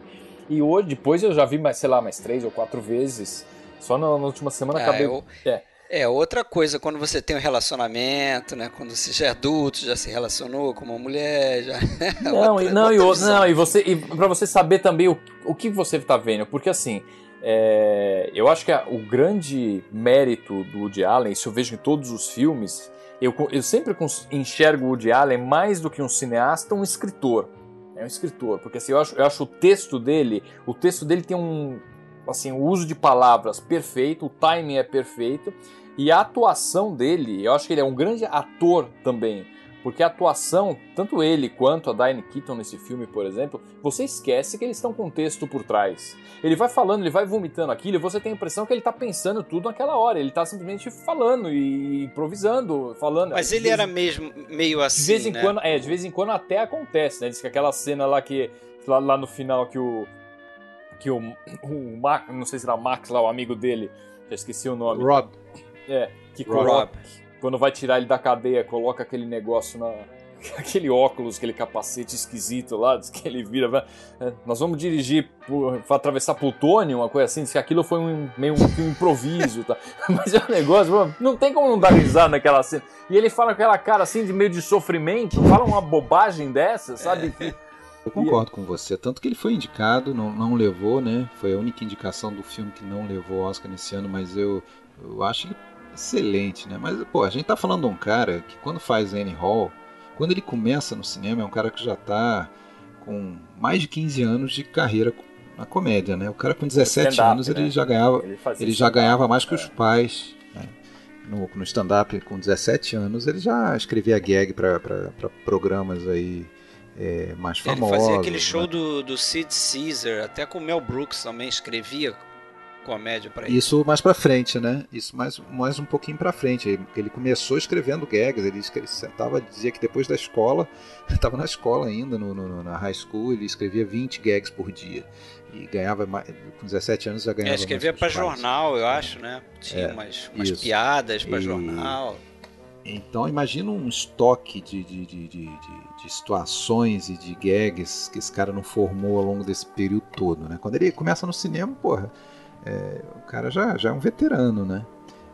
E hoje, depois eu já vi, mais, sei lá, mais três ou quatro vezes. Só na, na última semana ah, acabei. Eu... É. É, outra coisa, quando você tem um relacionamento, né? Quando você já é adulto, já se relacionou com uma mulher, já. Não, outra, não, outra e, não, e você. E pra você saber também o, o que você tá vendo, porque assim. É, eu acho que a, o grande mérito do Woody Allen, isso eu vejo em todos os filmes, eu, eu sempre enxergo o Woody Allen mais do que um cineasta, um escritor. É um escritor, porque assim, eu acho, eu acho o texto dele, o texto dele tem um, assim, o uso de palavras perfeito, o timing é perfeito e a atuação dele, eu acho que ele é um grande ator também. Porque a atuação, tanto ele quanto a Diane Keaton nesse filme, por exemplo, você esquece que eles estão com texto por trás. Ele vai falando, ele vai vomitando aquilo e você tem a impressão que ele está pensando tudo naquela hora. Ele está simplesmente falando e improvisando, falando. Mas ele era mesmo meio assim, de vez em né? quando, É, de vez em quando até acontece, né? Diz que aquela cena lá que... Lá, lá no final que o... Que o, o Max, não sei se era o Max lá, o amigo dele, já esqueci o nome. Rob. É, que Rob. coloca, quando vai tirar ele da cadeia, coloca aquele negócio na. Aquele óculos, aquele capacete esquisito lá, diz que ele vira. vai, é, nós vamos dirigir, por, atravessar Plutônio, uma coisa assim, diz que aquilo foi um, meio um, um improviso, tá? Mas é um negócio, mano, não tem como não dar risada naquela cena. E ele fala com aquela cara assim, de meio de sofrimento, fala uma bobagem dessa, sabe? Que- Eu concordo com você. Tanto que ele foi indicado, não, não levou, né? Foi a única indicação do filme que não levou Oscar nesse ano, mas eu, eu acho ele excelente, né? Mas, pô, a gente tá falando de um cara que quando faz Annie Hall, quando ele começa no cinema, é um cara que já tá com mais de 15 anos de carreira na comédia, né? O cara com 17 Stand-up, anos ele né? já ganhava, Ele, ele já ganhava mais que é. os pais. né? No, no stand-up, com 17 anos, ele já escrevia gag para programas aí é, mais Ele famosos. fazia aquele né? show do, do Sid Caesar, até com o Mel Brooks também escrevia comédia pra ele. Isso mais pra frente, né? Isso mais, mais um pouquinho pra frente. Ele- Ele começou escrevendo gags, ele, ele sentava, dizia que depois da escola, estava na escola ainda, no, no- na high school, ele escrevia 20 gags por dia. E ganhava, mais, com 17 anos já ganhava. É, escrevia pais. jornal, eu acho, né? Tinha É, umas, umas piadas pra E- jornal. Então imagina um estoque de, de, de, de, situações e de gags que esse cara não formou ao longo desse período todo, né? Quando ele começa no cinema, porra, é, o cara já, já é um veterano, né?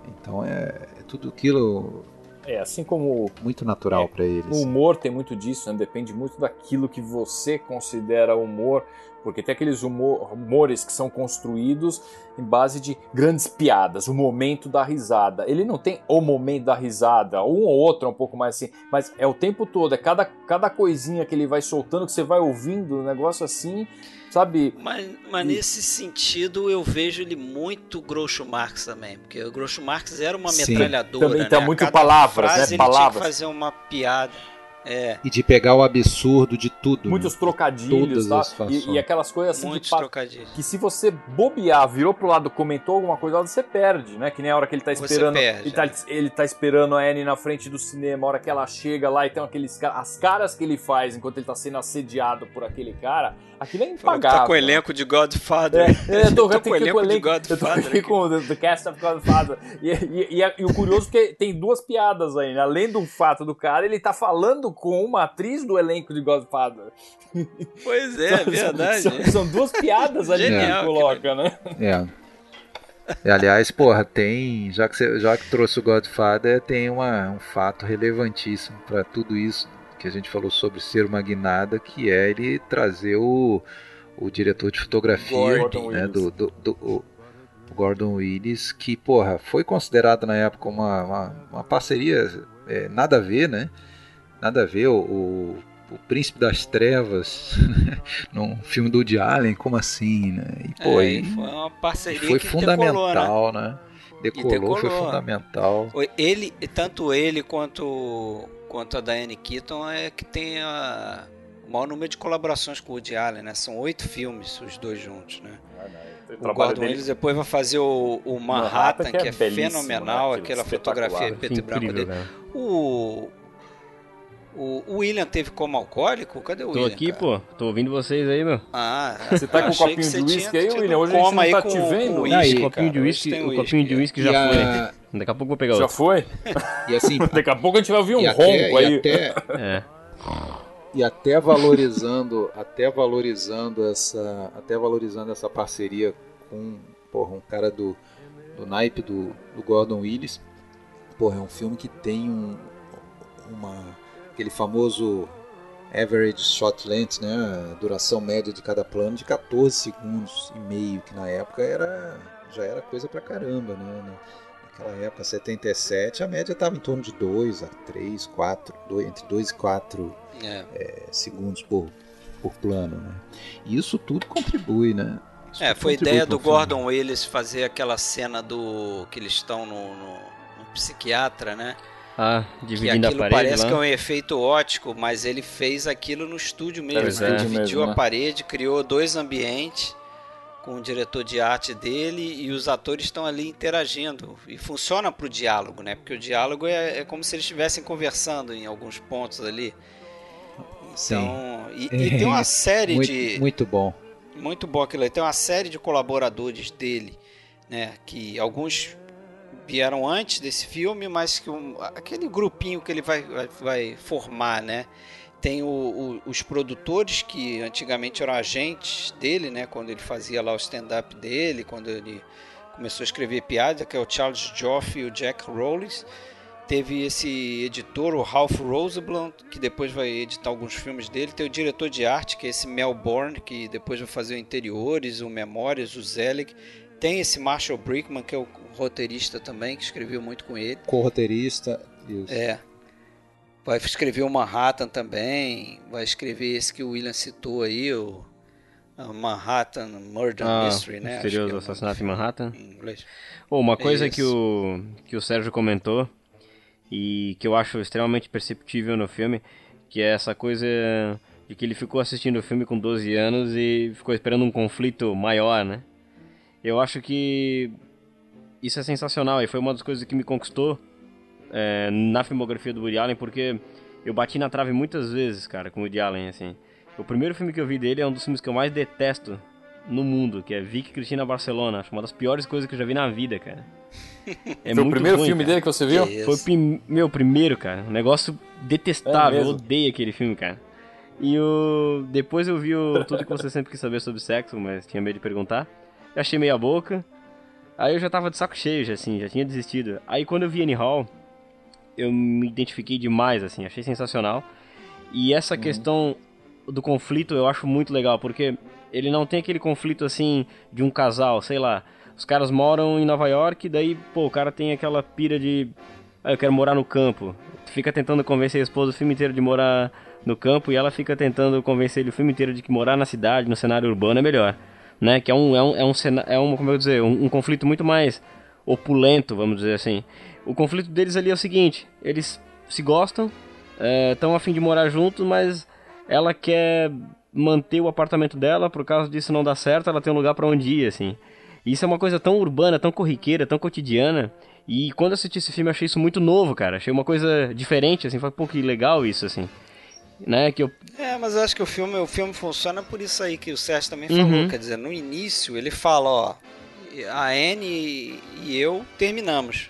Então é, é tudo aquilo É, assim como muito natural É, pra ele. O humor tem muito disso, né? depende muito daquilo que você considera humor, porque tem aqueles humor- humores que são construídos em base de grandes piadas, o momento da risada. Ele não tem o momento da risada, um ou outro é um pouco mais assim, mas é o tempo todo, é cada, cada coisinha que ele vai soltando, que você vai ouvindo, um negócio assim, sabe? Mas, mas nesse sentido eu vejo ele muito Groucho Marx também, porque o Groucho Marx era uma Sim. metralhadora, Também né? tá A muito cada palavras, frase né? Ele tinha Palavras. que fazer uma piada. É, E de pegar o absurdo de tudo. Muitos né? trocadilhos, tá? E, e aquelas coisas assim muitos trocadilhos. que se você bobear, virou pro lado, comentou alguma coisa, você perde, né? Que nem a hora que ele tá Você esperando. perde, ele, tá, é. ele tá esperando a Annie na frente do cinema, a hora que ela chega lá e tem aqueles caras. As caras que ele faz enquanto ele tá sendo assediado por aquele cara, aquilo é impagável. Tá com o elenco de Godfather. É, eu tô, Tô eu com o tenho que ir com o elenco de eu tô Godfather aqui. com o the, Cast of Godfather. E, e, e, e o curioso é que tem duas piadas aí, né? Além do fato do cara, ele tá falando com uma atriz do elenco de Godfather. Pois é, São- verdade. São, são duas piadas ali que Genial, ele coloca, né? É. E, aliás, porra, tem. Já que, você, já que trouxe o Godfather, tem uma, um fato relevantíssimo para tudo isso que a gente falou sobre ser uma guinada, que é ele trazer o, o diretor de fotografia Gordon né, Willis. do, do, do- o Gordon Willis, que, porra, foi considerado na época uma, uma, uma parceria é, nada a ver, né? Nada a ver, o, o, o Príncipe das Trevas num filme do Woody Allen, como assim, né? E, pô, É, e- foi uma parceria foi que decolou, né? fundamental, né? Decolou, decolou. foi fundamental. Ele, tanto ele quanto, quanto a Diane Keaton é que tem a, o maior número de colaborações com o Woody Allen, né? São oito filmes, os dois juntos, né? O O Gordon dele- Willis depois vai fazer o, o Manhattan, que é, belíssimo, fenomenal, né? Aquilo aquela espetacular. fotografia preto e branco Incrível, dele. cara. O, o, William teve como alcoólico? Cadê o Tô William? aqui, cara? pô. Tô ouvindo vocês aí, meu. Ah, Você tá com um copinho de uísque aí, William? Hoje a gente não tá te com vendo. o copinho de cara. Hoje tem o copinho de uísque E, já foi. a- Daqui a pouco eu vou pegar Já outro. foi? e assim, Daqui a pouco a gente vai ouvir um ronco até, aí. e até, É. e até valorizando, até valorizando essa, até valorizando essa parceria com, porra, um cara do, do naipe do, do Gordon Willis. Porra, é um filme que tem um, uma aquele famoso average shot length, né, a duração média de cada plano de 14 segundos e meio, que na época era já era coisa pra caramba, né? Naquela época, 77, a média estava em torno de 2 a 3, 4, 2, entre 2 e 4 É. é, segundos por, por plano, né? E isso tudo contribui, né? Isso é, foi ideia do Gordon Willis fazer aquela cena do que eles estão no, no, no psiquiatra, né? Ah, dividindo que a parede parece lá. que é um efeito ótico, mas ele fez aquilo no estúdio mesmo. É, Ele é. dividiu mesmo, a né? parede, criou dois ambientes com o diretor de arte dele e os atores estão ali interagindo. E funciona pro diálogo, né? Porque o diálogo é, é como se eles estivessem conversando em alguns pontos ali. Então, e, e tem uma série muito, de. Muito bom. Muito bom aquilo aí. Tem uma série de colaboradores dele, né? Que alguns vieram antes desse filme, mas que um- aquele grupinho que ele vai, vai, vai formar, né? Tem o- o- os produtores que antigamente eram agentes dele, né? Quando ele fazia lá o stand-up dele, quando ele começou a escrever piada, que é o Charles Joff e o Jack Rollins. Teve esse editor, o Ralph Rosenblatt, que depois vai editar alguns filmes dele. Tem o diretor de arte, que é esse Mel Bourne, que depois vai fazer o Interiores, o Memórias, o Zelig. Tem esse Marshall Brickman, que é o roteirista também, que escreveu muito com ele. Co-roteirista. isso. É. Vai escrever o Manhattan também. Vai escrever esse que o William citou aí, o Manhattan Murder Ah, Mystery, né? Que Misterioso é assassinato em Manhattan. em inglês. Pô, uma É coisa que isso. o, que o Sérgio comentou e que eu acho extremamente perceptível no filme, que é essa coisa de que ele ficou assistindo o filme com 12 anos e ficou esperando um conflito maior, né? Eu acho que isso é sensacional e foi uma das coisas que me conquistou é, na filmografia do Woody Allen, porque eu bati na trave muitas vezes, cara, com o Woody Allen, assim. O primeiro filme que eu vi dele é um dos filmes que eu mais detesto no mundo, que é Vicky Cristina Barcelona. Acho uma das piores coisas que eu já vi na vida, cara. É Foi o primeiro ruim, filme cara. dele que você viu? Que. Foi o prim- meu primeiro, cara. Um negócio detestável. É eu odeio aquele filme, cara. E o... depois eu vi o... tudo que você sempre quis saber sobre sexo, mas tinha medo de perguntar. Eu achei meia boca. Aí eu já tava de saco cheio, já, assim, já tinha desistido. Aí quando eu vi Annie Hall, eu me identifiquei demais, assim, achei sensacional. E essa questão do conflito eu acho muito legal, porque ele não tem aquele conflito assim de um casal, sei lá. Os caras moram em Nova York, daí, pô, o cara tem aquela pira de. Ah, eu quero morar no campo. Fica tentando convencer a esposa o filme inteiro de morar no campo e ela fica tentando convencer ele o filme inteiro de que morar na cidade, no cenário urbano é melhor. Né? Que é um, é um, é um, é um como eu dizer, um, um conflito muito mais opulento, vamos dizer assim. O conflito deles ali é o seguinte: eles se gostam, estão a fim de morar juntos, mas ela quer manter o apartamento dela, por causa disso não dá certo, ela tem um lugar pra onde ir, assim. Isso é uma coisa tão urbana, tão corriqueira, tão cotidiana. E quando eu assisti esse filme, eu achei isso muito novo, cara. Achei uma coisa diferente, assim. Falei, pô, que legal isso, assim. Né? Que eu... É, mas eu acho que o filme, o filme funciona por isso aí que o Sérgio também Uhum. falou. Quer dizer, no início ele fala, ó, a Anne e eu terminamos.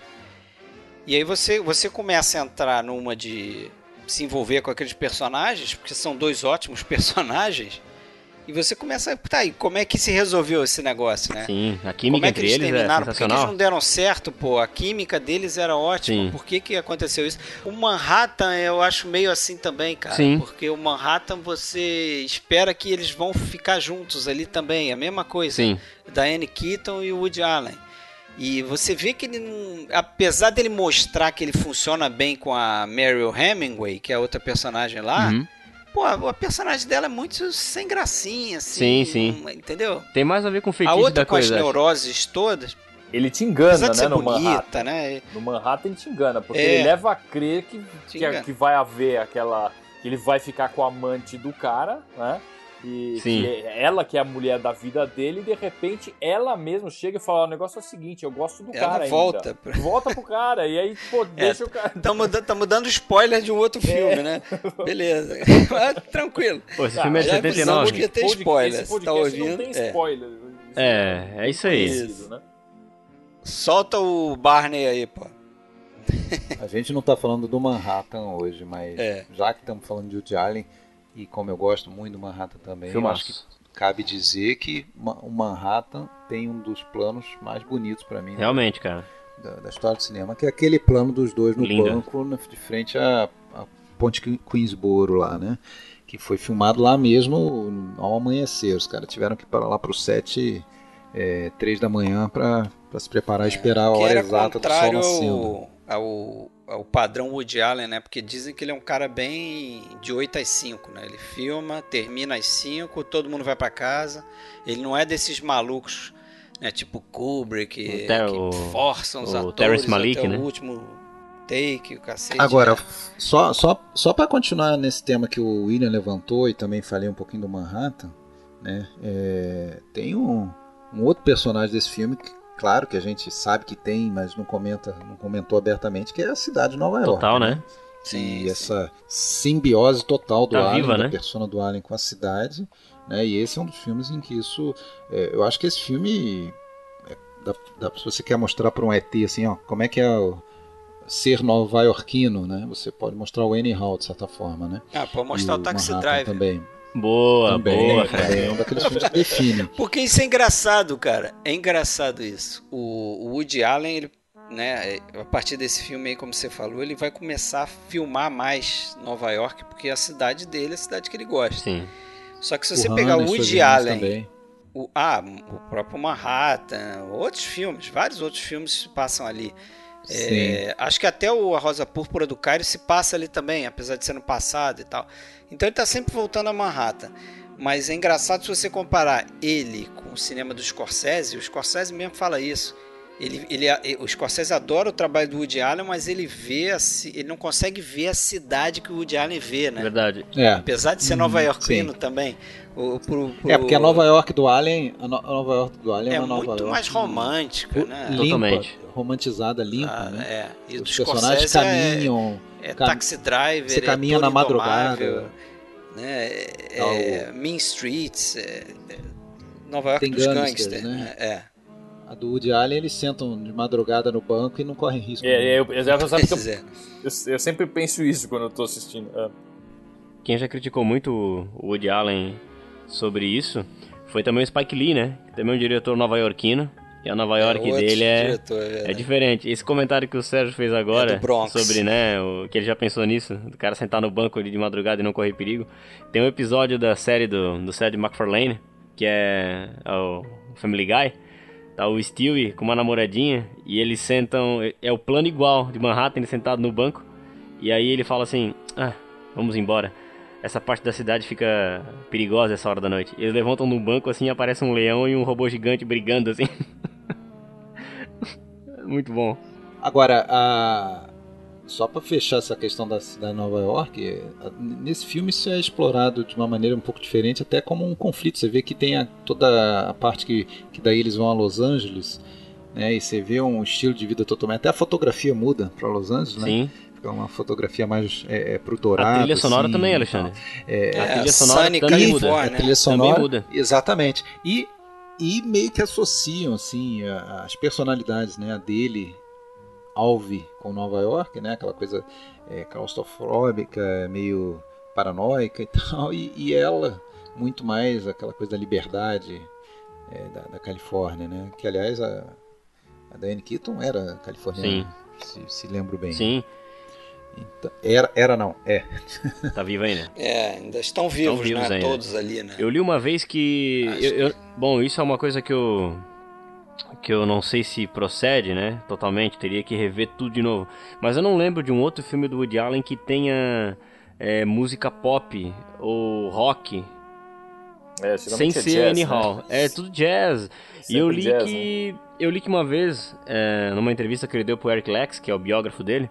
E aí você, você começa a entrar numa de se envolver com aqueles personagens, porque são dois ótimos personagens, e você começa a. Tá, e como é que se resolveu esse negócio, né? Sim, a Como química é que eles eles é terminaram? Por que, eles não deram certo, pô? A química deles era ótima. Sim. Por que, que aconteceu isso? O Manhattan eu acho meio assim também, cara. Sim. Porque o Manhattan você espera que eles vão ficar juntos ali também. É a mesma coisa. Sim, Da Anne Keaton e o Woody Allen. E você vê que ele não. Apesar dele mostrar que ele funciona bem com a Meryl Hemingway, que é a outra personagem lá. Uhum. Pô, a a personagem dela é muito sem gracinha, assim. Sim, sim. Entendeu? tem mais a ver com o A feitiço outra da com as coisa. acho. neuroses todas, Ele te engana, né, no Manhattan. bonita, né? No Manhattan ele te engana, porque É. ele leva a crer que, que, que vai haver aquela. que ele vai ficar com a amante do cara, né? E Sim. que é ela que é a mulher da vida dele, e de repente ela mesma chega e fala: o negócio é o seguinte, eu gosto do Ela cara volta ainda. pra- Volta pro cara, e aí, pô, deixa o cara. Estamos dando, dando spoiler de um outro É. filme, né? Beleza. Mas, tranquilo. Pô, esse Ah, filme é de já 79. precisamos que- ter spoiler, Esse você tá podcast não ouvindo? tem É. spoiler. É, é isso aí. Conhecido, né? Solta o Barney aí, pô. A gente não tá falando do Manhattan hoje, mas É. já que estamos falando de Woody Allen, e como eu gosto muito do Manhattan também, eu acho que cabe dizer que o Manhattan tem um dos planos mais bonitos para mim Realmente, cara. da, da história do cinema, que é aquele plano dos dois no Lindo. banco na- de frente à, à ponte Que- Queensboro lá, né? Que foi filmado lá mesmo ao amanhecer. Os caras tiveram que ir para lá pro set é, três da manhã para se preparar e esperar a hora exata do sol nascendo. ao, ao o padrão Woody Allen, né? Porque dizem que ele é um cara bem de 8 às 5, né? Ele filma, termina às 5, todo mundo vai para casa. Ele não é desses malucos, né? Tipo Kubrick, que forçam os o atores Malik, até né? o último take, o cacete. Agora, né? só, só, só para continuar nesse tema que o William levantou e também falei um pouquinho do Manhattan, né? É, tem um, um outro personagem desse filme que claro que a gente sabe que tem, mas não comenta, não comentou abertamente, que é a cidade de Nova York. Total, né? né? Sim, e essa simbiose total do tá Alien, viva, da né? persona do Alien com a cidade, né? E esse é um dos filmes em que isso, é, eu acho que esse filme, é, dá, dá, se você quer mostrar para um ET assim, ó, como é que é o, ser nova-iorquino, né? Você pode mostrar o Annie Hall de certa forma, né? Ah, pode mostrar e o Taxi Driver também. Boa, também, boa. Também é um daqueles filmes que define. Porque isso é engraçado, cara. É engraçado isso. O, o Woody Allen, ele, né, a partir desse filme aí, como você falou, ele vai começar a filmar mais Nova York, porque a cidade dele é a cidade que ele gosta. Sim. Só que se você o pegar o Woody Allen, o, ah, o próprio Manhattan, outros filmes, vários outros filmes passam ali. É, acho que até o A Rosa Púrpura do Cairo se passa ali também, apesar de ser no passado e tal. Então ele está sempre voltando a Manhattan. Mas é engraçado se você comparar ele com o cinema do Scorsese, o Scorsese mesmo fala isso. Ele, ele, o Scorsese adora o trabalho do Woody Allen, mas ele vê a, ele não consegue ver a cidade que o Woody Allen vê, né? Verdade. É. Apesar de ser Nova uhum, Yorkino também. O, pro, pro... É, porque a Nova York do Allen, a, Nova York do Allen é, é uma Nova muito York mais romântica, né? Limpa, Totalmente. Romantizada, limpa, ah, né? É. E Os personagens caminham. É, é taxi driver, você caminha na madrugada. né? É, Mean Streets, é, é, Nova York Tem dos gangsters, né? É. A do Woody Allen, eles sentam de madrugada no banco e não correm risco. É, eu, eu, eu, eu, sempre penso isso quando eu tô assistindo. É. Quem já criticou muito o Woody Allen sobre isso foi também o Spike Lee, né? Também é um diretor nova-iorquino. E a Nova York é dele é, diretor, é, é, diferente. Esse comentário que o Sérgio fez agora é sobre, né, o, que ele já pensou nisso, do cara sentar no banco de madrugada e não correr perigo. Tem um episódio da série do, do Sérgio MacFarlane, que é, é o Family Guy, Tá o Stewie com uma namoradinha e eles sentam. É o plano igual de Manhattan, ele sentado no banco. E aí ele fala assim: Ah, vamos embora. Essa parte da cidade fica perigosa essa hora da noite. Eles levantam no banco assim aparece um leão e um robô gigante brigando assim. Muito bom. Agora, a só para fechar essa questão da cidade de Nova York, nesse filme isso é explorado de uma maneira um pouco diferente, até como um conflito. Você vê que tem a, toda a parte que, que daí eles vão a Los Angeles, né? E você vê um estilo de vida totalmente. Até a fotografia muda para Los Angeles, né? Sim. Fica uma fotografia mais é, é pro dourado. A trilha sonora assim, também, Alexandre. É, a trilha sonora Sunny também muda. A trilha sonora também muda. Exatamente. E e meio que associam assim as personalidades, né, a dele Alve com Nova York, né? Aquela coisa é, claustrofóbica, meio paranoica e tal, e, e, ela muito mais aquela coisa da liberdade é, da, da, Califórnia, né? Que aliás a, a Diane Keaton era californiana, se, se, lembro bem. Sim. Então, era, era não, é. Tá vivo ainda. É, ainda estão vivos, estão vivos né? Ainda. Todos ali, né? Eu li uma vez que, eu, eu, bom, isso é uma coisa que eu que eu não sei se procede, né? Totalmente, teria que rever tudo de novo. Mas eu não lembro de um outro filme do Woody Allen que tenha é, música pop ou rock. É, sem é ser jazz, Annie né? Hall. É tudo jazz. Sempre e eu li jazz, que. Né? Eu li que uma vez, é, numa entrevista que ele deu pro Eric Lex, que é o biógrafo dele,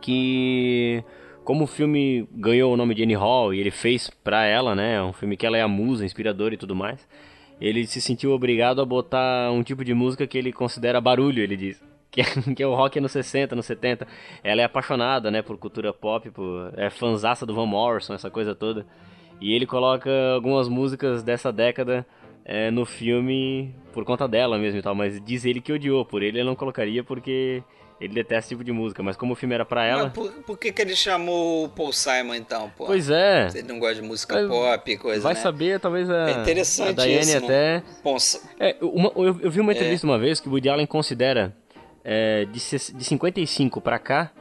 que como o filme ganhou o nome de Annie Hall e ele fez pra ela, né? Um filme que ela é a musa, inspiradora e tudo mais ele se sentiu obrigado a botar um tipo de música que ele considera barulho, ele diz. Que é, que é o rock nos 60, nos 70. Ela é apaixonada, né, por cultura pop, por, é fanzaça do Van Morrison, essa coisa toda. E ele coloca algumas músicas dessa década é, no filme por conta dela mesmo e tal, mas diz ele que odiou, por ele ele não colocaria porque ele detesta esse tipo de música, mas como o filme era pra ela. Mas por, por que, que ele chamou o Paul Simon então, pô? Pois é. Ele não gosta de música pop, coisa. Vai né? saber, talvez a. É interessante a isso, até. É, uma, eu, eu, vi uma entrevista é. uma vez que o Woody Allen considera é, de, de 55 pra cá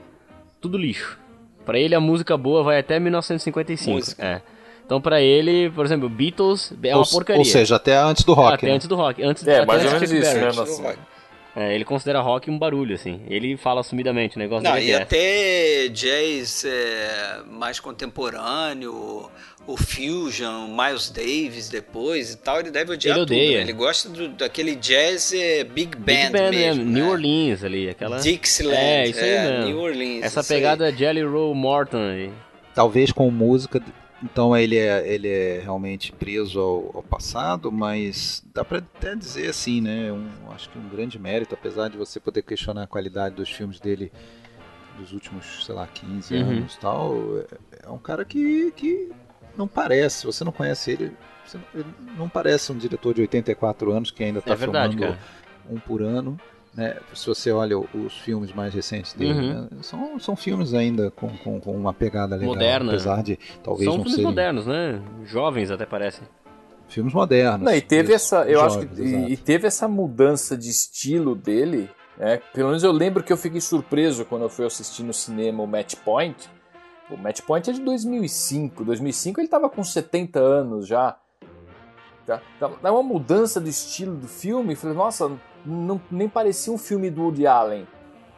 tudo lixo. Pra ele a música boa vai até 1955. Música. É. Então, pra ele, por exemplo, Beatles é uma ou, porcaria. Ou seja, até antes do rock. Até né? antes do rock. Antes, é, mais ou menos isso, né? É, ele considera rock um barulho, assim. Ele fala assumidamente, o negócio Não, dele e é. até jazz é, mais contemporâneo, o Fusion, Miles Davis depois e tal, ele deve odiar Ele tudo. odeia. né? Ele gosta do, daquele jazz é, big band, Big Band mesmo. New né? Orleans ali, aquela. Dixieland, É, isso aí é, mesmo. New Orleans. Essa isso aí. pegada Jelly Roll Morton aí. Talvez com música, então ele é, ele é realmente preso ao, ao passado, mas dá pra até dizer assim, né? Um, acho que um grande mérito, apesar de você poder questionar a qualidade dos filmes dele dos últimos, sei lá, 15 Uhum. anos e tal, é, é um cara que, que não parece, você não conhece ele, não, ele não parece um diretor de 84 anos que ainda está É verdade, filmando cara. um por ano. Né? Se você olha o- os filmes mais recentes dele, Uhum. né? são, são filmes ainda com, com, com uma pegada legal, Moderna. apesar de talvez São não filmes serem modernos, né? Jovens até parecem. filmes modernos. Não, e teve essa, eu jovens, acho que e, e teve essa mudança de estilo dele, né? Pelo menos eu lembro que eu fiquei surpreso quando eu fui assistir no cinema o Match Point. O Match Point é de 2005. 2005 ele tava com 70 anos já. Tá? Tá- Dá uma mudança do estilo do filme. Falei, nossa, não, nem parecia um filme do Woody Allen.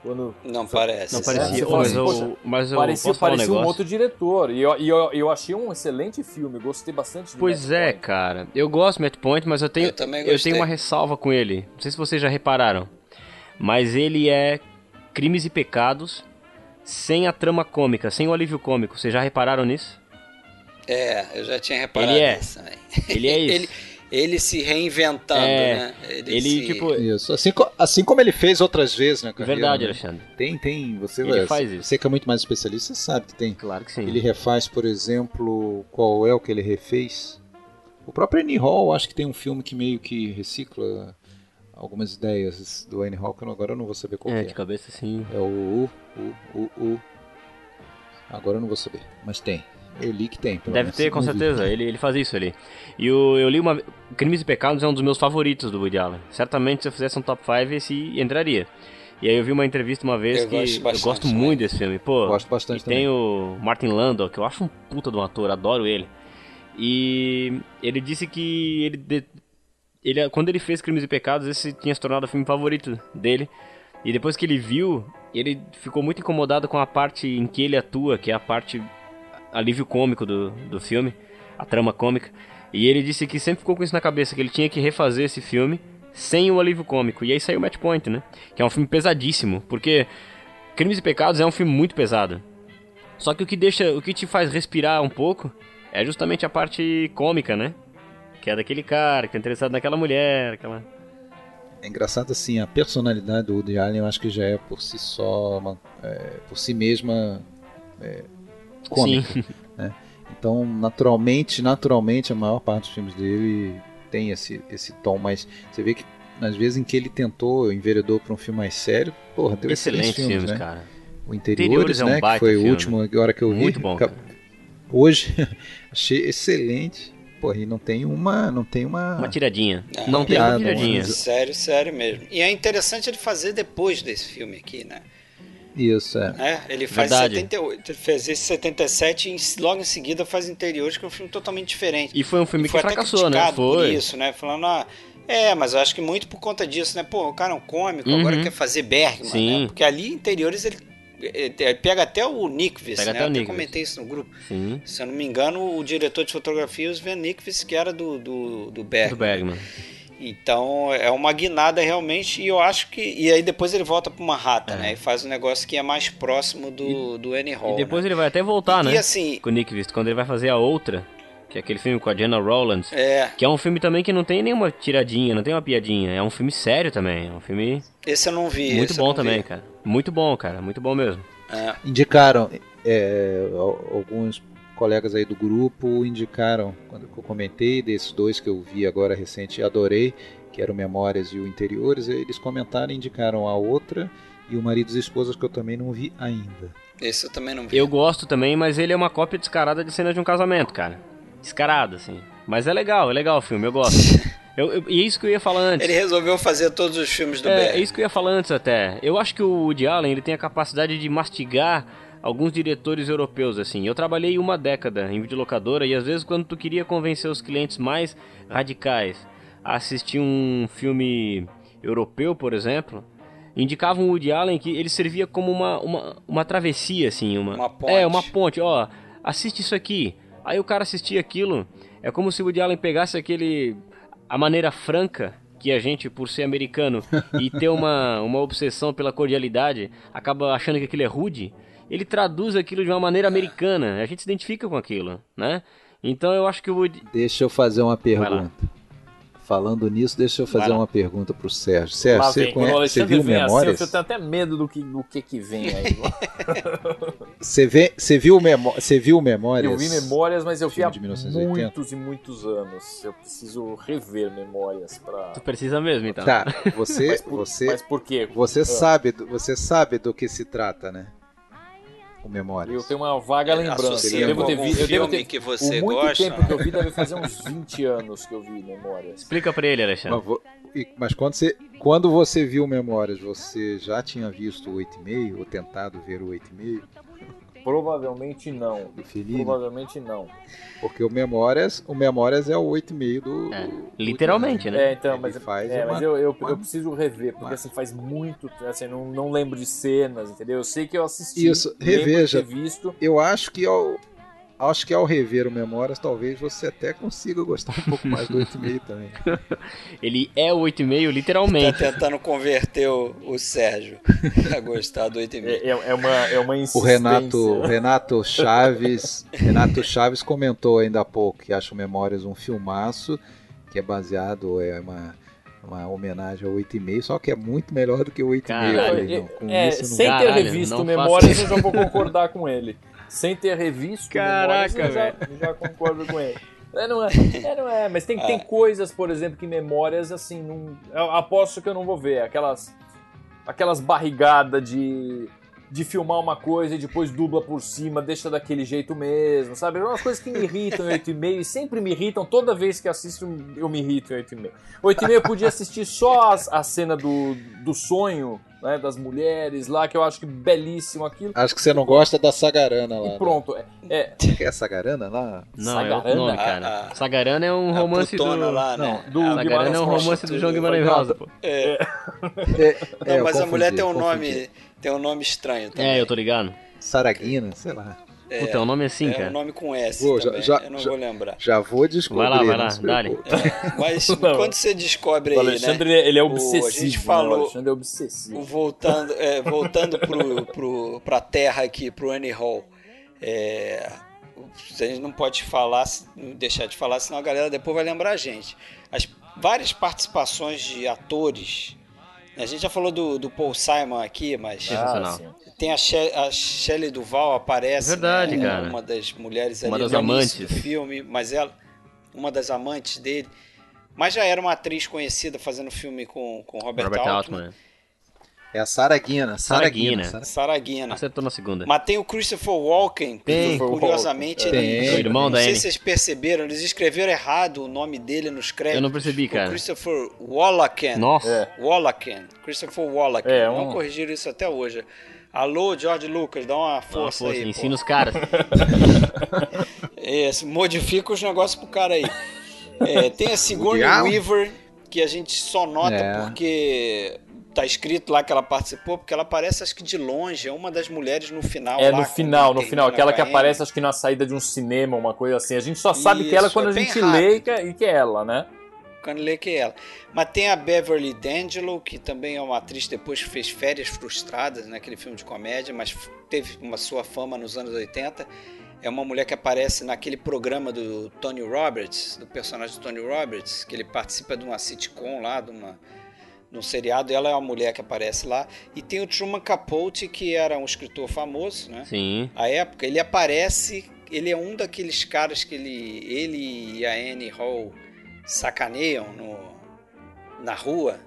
Quando Não parece. Não sabe? parecia, fala mas, assim, eu, mas eu parecia, um parecia um negócio. outro diretor. E eu, e eu, eu achei um excelente filme. Gostei bastante do Pois Match é, Point. cara. Eu gosto do Matt Point, mas eu tenho, Eu também eu tenho uma ressalva com ele. Não sei se vocês já repararam. Mas ele é crimes e pecados sem a trama cômica, sem o alívio cômico. Vocês já repararam nisso? É, eu já tinha reparado Ele é. isso também. Ele é isso. ele, ele se reinventando, É, né? Ele, se- tipo. Isso, assim, assim como ele fez outras vezes na carreira. Verdade, né? Alexandre. Tem, tem, você Ele faz isso. Você que é muito mais especialista, você sabe que tem. Claro que sim. Ele refaz, por exemplo, qual é o que ele refez? O próprio Annie Hall, acho que tem um filme que meio que recicla algumas ideias do Annie Hall, que eu- agora eu não vou saber qual É, que de é. cabeça sim. É o U, U, U, U. Agora eu não vou saber, mas tem. Eu li que tem. pelo Deve menos, ter, com certeza. Ele, ele faz isso ali. E o, eu li uma. Crimes e Pecados é um dos meus favoritos do Woody Allen. Certamente, se eu fizesse um top 5, esse entraria. E aí eu vi uma entrevista uma vez Eu que gosto eu bastante gosto também. muito desse filme. Pô, Gosto bastante e tem também. o Martin Landau, que eu acho um puta de um ator, adoro ele. E ele disse que ele, de- ele quando ele fez Crimes e Pecados, esse tinha se tornado o filme favorito dele. E depois que ele viu, ele ficou muito incomodado com a parte em que ele atua, que é a parte alívio cômico do, do filme, a trama cômica. E ele disse que sempre ficou com isso na cabeça, que ele tinha que refazer esse filme sem o alívio cômico. E aí saiu Match Point, né? Que é um filme pesadíssimo, porque Crimes e Pecados é um filme muito pesado. Só que o que deixa, o que te faz respirar um pouco é justamente a parte cômica, né? Que é daquele cara que tá interessado naquela mulher, aquela É engraçado assim, a personalidade do Woody Allen eu acho que já é por si só, uma- é, por si mesma é, cômica. Sim. Então, naturalmente, naturalmente, a maior parte dos filmes dele tem esse, esse tom, mas você vê que às vezes em que ele tentou, enveredou para um filme mais sério, porra, deu excelentes filmes, filmes, né? cara. O Interiores, Interiores é um né, que foi o filme. último agora que eu vi. Muito bom, Ca- cara. Hoje achei excelente. Porra, e não tem uma, não tem uma, Uma tiradinha. É, Não tem uma tiradinha. Sério, sério mesmo. E é interessante ele fazer depois desse filme aqui, né? Isso, é. É, ele faz Verdade. 78, ele fez esse 77 e em- logo em seguida faz Interiores, que é um filme totalmente diferente. E foi um filme E foi que até fracassou, né? criticado por Foi. isso, né? Falando, ah, é, mas eu acho que muito por conta disso, né? Pô, o cara é um cômico, Uhum. agora quer fazer Bergman, Sim. né? Porque ali, Interiores, ele, pega até o Nickvis, né? até o Eu até comentei isso no grupo. Sim. Se eu não me engano, o diretor de fotografia é o Sven Nickvis, que era do, do, do Bergman. Do Bergman. Então é uma guinada realmente, e eu acho que. E aí depois ele volta pro Manhattan, É. né? E faz um negócio que é mais próximo do, do Annie Hall. E depois né? ele vai até voltar, E né? assim, Com o Nick Vist, quando ele vai fazer a outra, que é aquele filme com a Jenna Rowlands. é, Que é um filme também que não tem nenhuma tiradinha, não tem uma piadinha. É um filme sério também. É um filme esse eu não vi. muito bom também, vi. cara. Muito bom, cara. Muito bom mesmo. É. Indicaram, é, al- alguns colegas aí do grupo indicaram, quando eu comentei desses dois que eu vi agora recente e adorei, que eram Memórias e o Interiores, eles comentaram e indicaram a outra e o Maridos e Esposas que eu também não vi ainda. Esse eu também não vi. Eu gosto também, mas ele é uma cópia descarada de cena de um casamento, cara. Descarada, assim. Mas é legal, é legal o filme, eu gosto. Eu, eu- e é isso que eu ia falar antes. Ele resolveu fazer todos os filmes do É, é isso que eu ia falar antes até. Eu acho que o Woody Allen ele tem a capacidade de mastigar alguns diretores europeus assim. Eu trabalhei uma década em videolocadora e às vezes quando tu queria convencer os clientes mais radicais a assistir um filme europeu, por exemplo, indicavam o Woody Allen que ele servia como uma, uma, uma travessia, assim, uma, uma ponte. É, uma ponte, ó, assiste isso aqui. Aí o cara assistia aquilo, é como se o Woody Allen pegasse aquele a maneira franca que a gente, por ser americano e ter uma, uma obsessão pela cordialidade, acaba achando que aquilo é rude, ele traduz aquilo de uma maneira americana. A gente se identifica com aquilo, né? Então eu acho que o Woody... Deixa eu fazer uma pergunta. Falando nisso, deixa eu fazer uma pergunta pro Sérgio. Sérgio, você, conhece, você viu Memórias? Assim, eu tenho até medo do que, do que, que vem aí. você, vê, você, viu memó você viu Memórias? Eu vi Memórias, mas eu vi há muitos e muitos anos. Eu preciso rever Memórias para. Tu precisa mesmo, então. Tá, você... mas, por, você, mas por quê? Você, ah. sabe, você sabe do que se trata, né? O Memórias. Eu tenho uma vaga lembrança. Eu devo ter visto. Eu devo ter, que você o muito gosta. tempo que eu vi deve fazer uns 20 anos que eu vi Memórias. Explica pra ele, Alexandre. Mas, mas quando, você, quando você viu Memórias, você já tinha visto o 8,5 ou tentado ver o 8,5? Provavelmente não. Do Fellini? Provavelmente não. Porque o Memórias, o Memórias é o 8,5 do, é, do, Literalmente, do né? É, então, mas, faz é, uma, mas eu, eu, uma... eu, preciso rever, porque assim, faz muito, assim, não, não lembro de cenas, entendeu? Eu sei que eu assisti. Isso, reveja. Visto. Eu acho que acho que ao rever o Memórias, talvez você até consiga gostar um pouco mais do 8,5 também. Ele é o 8,5 literalmente. Tá tentando converter o, o Sérgio a gostar do 8,5. É, é, uma, é uma insistência. O Renato, Renato Chaves, Renato Chaves comentou ainda há pouco que acha o Memórias um filmaço, que é baseado, é uma uma homenagem ao 8,5, só que é muito melhor do que o 8,5. É, sem ter revisto Memórias, eu já vou concordar com ele sem ter revisto Caraca, memórias, eu já, já concordo com ele. É, não é, é, não é, mas tem, tem é. coisas, por exemplo, que memórias, assim, não, eu aposto que eu não vou ver. Aquelas, aquelas barrigadas de, de filmar uma coisa e depois dubla por cima, deixa daquele jeito mesmo, sabe? É umas coisas que me irritam em 8,5 e sempre me irritam. Toda vez que assisto, eu me irrito em 8,5. 8,5 eu podia assistir só a, a cena do, do sonho né, das mulheres lá, que eu acho que belíssimo aquilo. Acho que você não gosta da Sagarana lá. E né? pronto. Né? É, é. a Sagarana lá? Não, Sagarana? é o nome, cara. A, a, Sagarana é um romance do... Lá, né? Não, do Sagarana é um romance do João Guimarães Rosa, pô. É. é. não, mas a mulher tem um nome, tem um nome estranho também. É, eu tô ligado. Saraguina, sei lá. É, Puta, é um nome assim, é cara. É um nome com S Pô, já, já, eu não já, vou lembrar. Já vou descobrir. Vai lá, vai lá, dale. É, mas quando você descobre o Alexandre, né, ele é obsessivo. O, a gente falou, o Alexandre é obsessivo. Voltando, é, voltando pro, pro, pra terra aqui, pro Annie Hall. É, a gente não pode falar, deixar de falar, senão a galera depois vai lembrar a gente. As várias participações de atores. A gente já falou do, do Paul Simon aqui, mas ah, tem a, She a Shelley Duval aparece, Verdade, né? cara. uma das mulheres uma ali das amantes do filme, mas ela uma das amantes dele, mas já era uma atriz conhecida fazendo filme com, com Robert, Robert Altman. Altman. É a Sarah Guina. Sarah Guina. Sarah Guina. Acertou na segunda. Mas tem o Christopher Walken, tem. curiosamente, tem. ele, o irmão não da sei Annie. se vocês perceberam, eles escreveram errado o nome dele nos créditos. Eu não percebi, cara. O Christopher Wallaken. Nossa. É. Wallaken. Christopher Wallaken. É, um... Não corrigiram isso até hoje. Alô, George Lucas, dá uma força, dá uma força aí. Ensina pô. os caras. Isso, modifica os negócios pro cara aí. É, tem a Sigourney Weaver, que a gente só nota é. porque tá escrito lá que ela participou, porque ela aparece, acho que de longe, é uma das mulheres no final. É, lá, no final, no final. Aquela que aparece, acho que na saída de um cinema, uma coisa assim. A gente só sabe Isso, que ela quando é a gente lê e que, é, e que é ela, né? Lê que é ela. Mas tem a Beverly D'Angelo, que também é uma atriz depois que fez Férias Frustradas, naquele né, filme de comédia, mas teve uma sua fama nos anos 80. É uma mulher que aparece naquele programa do Tony Roberts, do personagem do Tony Roberts, que ele participa de uma sitcom lá, de uma no seriado, ela é a mulher que aparece lá. E tem o Truman Capote, que era um escritor famoso, né? Sim. A época, ele aparece, ele é um daqueles caras que ele, ele e a Annie Hall sacaneiam no, na rua.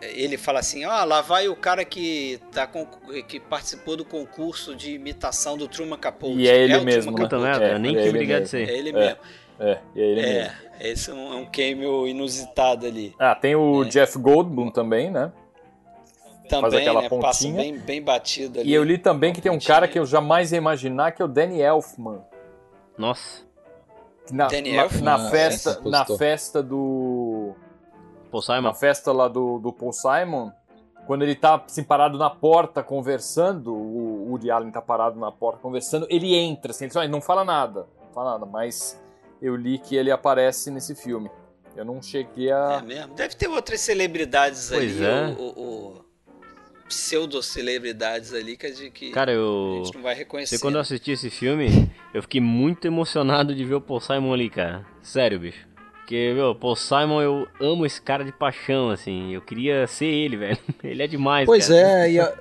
É, ele fala assim: "Ah, lá vai o cara que tá com, que participou do concurso de imitação do Truman Capote". E é ele é mesmo, Puta merda, é, nem é que obrigado a ser. É ele mesmo. É, é ele é, mesmo. Esse é um, é um cameo inusitado ali. Ah, tem o é. Jeff Goldblum também, né? Também, né? Pontinha. Passa bem, bem batido ali. E eu li também que tem um cara que eu jamais ia imaginar, que é o Danny Elfman. Nossa. Na, Danny na, na festa, na festa do Paul Simon. Na festa lá do, do Paul Simon, quando ele tá assim, parado na porta conversando, o Woody Allen tá parado na porta conversando, ele entra, assim, ele, não fala nada, não fala nada, mas eu li que ele aparece nesse filme. Eu não cheguei a. É mesmo? Deve ter outras celebridades pois ali, é. o, o, pseudo-celebridades ali que, a gente, que Cara, eu... a gente não vai reconhecer. Você, quando eu assisti esse filme, eu fiquei muito emocionado de ver o Paul Simon ali, cara. Sério, bicho. Porque, meu, Paul Simon, eu amo esse cara de paixão, assim. Eu queria ser ele, velho. Ele é demais, Pois cara. é, e, a,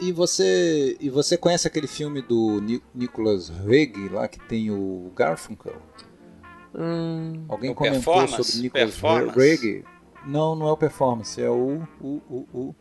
e, você, e você conhece aquele filme do Ni Nicholas Roeg, lá que tem o Garfunkel? Hum, Alguém o comentou sobre Nicholas Roeg? Não, não é o Performance, é o... o, o, o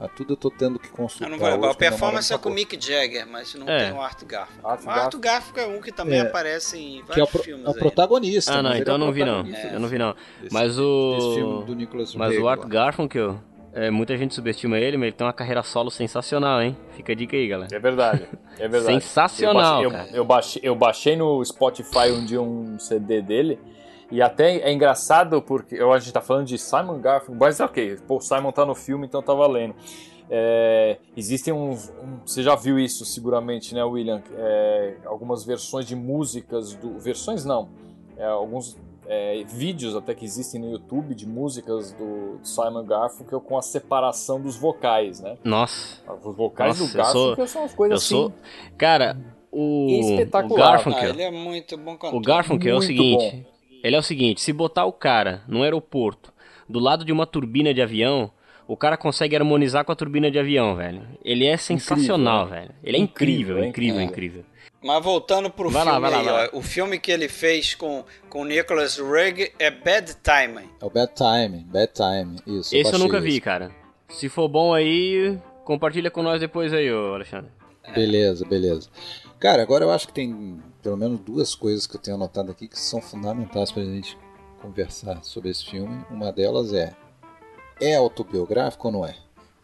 ah, tudo eu tô tendo que consultar. não vai, o performance é com o Mick Jagger, mas não é. tem o Art Garfunkel. Art o Art Garfunkel é um que também é. aparece em vários que é filmes. É o protagonista. Ah, não, então eu não vi não. É. Eu não vi não. Esse, mas o. do Nicholas mas o Art Garfunkel. É, muita gente subestima ele, mas ele tem uma carreira solo sensacional, hein? Fica a dica aí, galera. É verdade, é verdade. sensacional, eu baixei, eu, eu, baixei, eu baixei no Spotify um dia um CD dele, e até é engraçado porque a gente tá falando de Simon Garfunkel, mas ok, Paul Simon tá no filme, então tá valendo. É, existem uns. Um, você já viu isso seguramente, né, William? É, algumas versões de músicas do. Versões não. É, alguns é, vídeos até que existem no YouTube de músicas do Simon Garfunkel com a separação dos vocais, né? Nossa. Os vocais Nossa, do Garfunkel sou, são as coisas eu assim. Sou, cara, o, o Garfunkel. Ah, ele é muito bom cantor. O Garfunkel muito é o seguinte. Bom. Ele é o seguinte, se botar o cara no aeroporto, do lado de uma turbina de avião, o cara consegue harmonizar com a turbina de avião, velho. Ele é sensacional, incrível, velho. Ele é incrível, incrível, incrível, incrível. Mas voltando pro vai filme, lá, lá, lá, o filme que ele fez com com Nicholas Rugg é Bad Time. É o Bad Time, Bad Time, isso. Esse eu, eu nunca vi, cara. Se for bom aí, compartilha com nós depois aí, ô Alexandre. Beleza, beleza. Cara, agora eu acho que tem pelo menos duas coisas que eu tenho anotado aqui que são fundamentais para a gente conversar sobre esse filme. Uma delas é: é autobiográfico ou não é?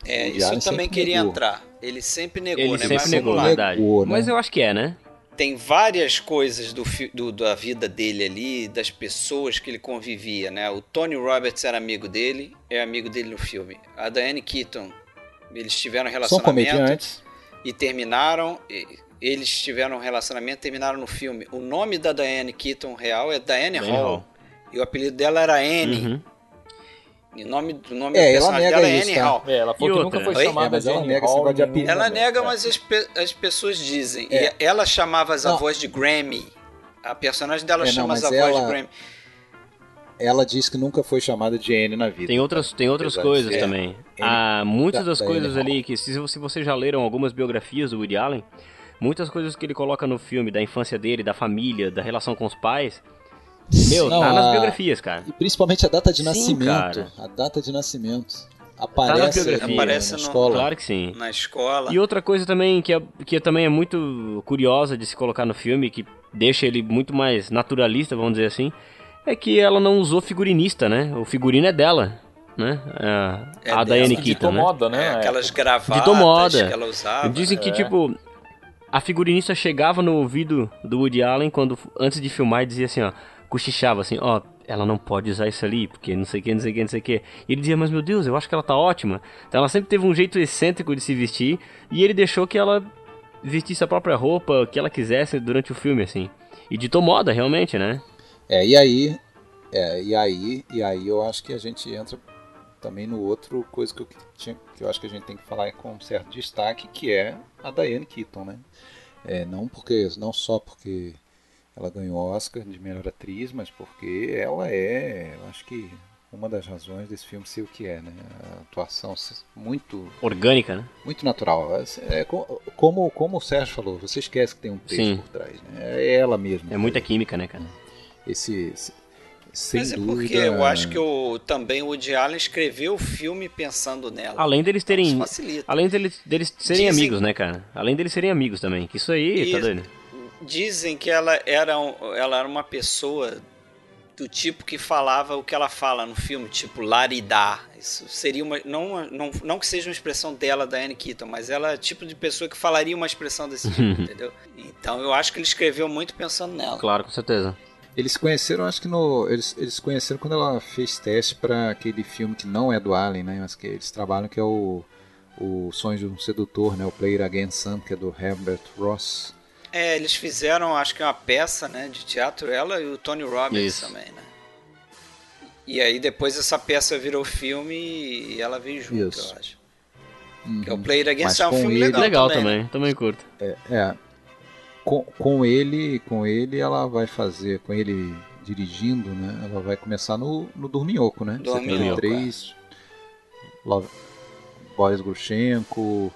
É, isso eu também queria negou. entrar. Ele sempre negou, Ele né? sempre Mas negou. Negou, né? Mas eu acho que é, né? Tem várias coisas do, do, da vida dele ali, das pessoas que ele convivia, né? O Tony Roberts era amigo dele, é amigo dele no filme. A Diane Keaton, eles tiveram relacionamento e terminaram eles tiveram um relacionamento terminaram no filme. O nome da Diane Keaton real é Diane, Hall, Hall, E o apelido dela era Anne. Uhum. E o nome, o nome é, do personagem dela é Anne tá? Hall. É, ela falou que nunca foi chamada é, de Anne Hall. De apelido, ela nega, mas as, pe as pessoas dizem. É. E ela chamava as avós de Grammy. A personagem dela é, chama não, as avós ela... de Grammy ela diz que nunca foi chamada de Anne na vida. Tem outras, tem outras coisas é. também. Há muitas das da coisas ali que, se, se vocês já leram algumas biografias do Woody Allen, Muitas coisas que ele coloca no filme, da infância dele, da família, da relação com os pais, meu, Não, tá nas biografias, cara. E principalmente a data de sim, nascimento. Cara. A data de nascimento. Aparece, tá na, aparece na escola. Claro que sim. Na escola. E outra coisa também que, é, que também é muito curiosa de se colocar no filme, que deixa ele muito mais naturalista, vamos dizer assim, é que ela não usou figurinista, né? O figurino é dela né? A, é a Diane Keaton, de moda, né? É, aquelas gravatas que ela usava. Dizem que, é. tipo, a figurinista chegava no ouvido do Woody Allen quando antes de filmar e dizia assim, ó, cochichava assim, ó, ela não pode usar isso ali, porque não sei o que, não sei o que, não sei o que. E ele dizia, mas meu Deus, eu acho que ela tá ótima. Então ela sempre teve um jeito excêntrico de se vestir e ele deixou que ela vestisse a própria roupa que ela quisesse durante o filme, assim. E ditou moda, realmente, né? É, e aí, é, e aí, e aí eu acho que a gente entra também no outro coisa que eu, tinha, que eu acho que a gente tem que falar com um certo destaque, que é a Diane Keaton, né? É, não porque não só porque ela ganhou Oscar de melhor atriz, mas porque ela é, eu acho que uma das razões desse filme ser o que é, né? A atuação muito orgânica, né? Muito natural. É, como como o Sérgio falou, você esquece que tem um texto Sim. por trás, né? É ela mesma. É muita química, né, cara? Esse, esse sem Mas é dúvida. porque eu acho que o, também o Woody Allen escreveu o filme pensando nela. Além deles terem. Além deles, deles serem dizem, amigos, né, cara? Além deles serem amigos também. Que isso aí, tá doido? Dizem que ela era, ela era uma pessoa do tipo que falava o que ela fala no filme, tipo laridar. Isso seria uma. Não, não, não que seja uma expressão dela, da Anne Keaton, mas ela é o tipo de pessoa que falaria uma expressão desse tipo, entendeu? Então eu acho que ele escreveu muito pensando nela. Claro, com certeza. Eles se conheceram, acho que no. Eles, eles se conheceram quando ela fez teste para aquele filme que não é do Alien, né? Mas que eles trabalham, que é o. O Sonho de um Sedutor, né? O Player Against Sam, que é do Herbert Ross. É, eles fizeram, acho que uma peça, né, de teatro, ela e o Tony Robbins Isso. também, né? E aí depois essa peça virou filme e ela veio junto, Isso. eu acho. Uhum. Que é o Player Against Sam, é um filme ele... legal, legal também, também, né? também curto. É, é, com, com ele, com ele ela vai fazer, com ele dirigindo, né? Ela vai começar no, no Dorminhoco, né? Dorminhoco, 73, é. Love, Boris Grushenko,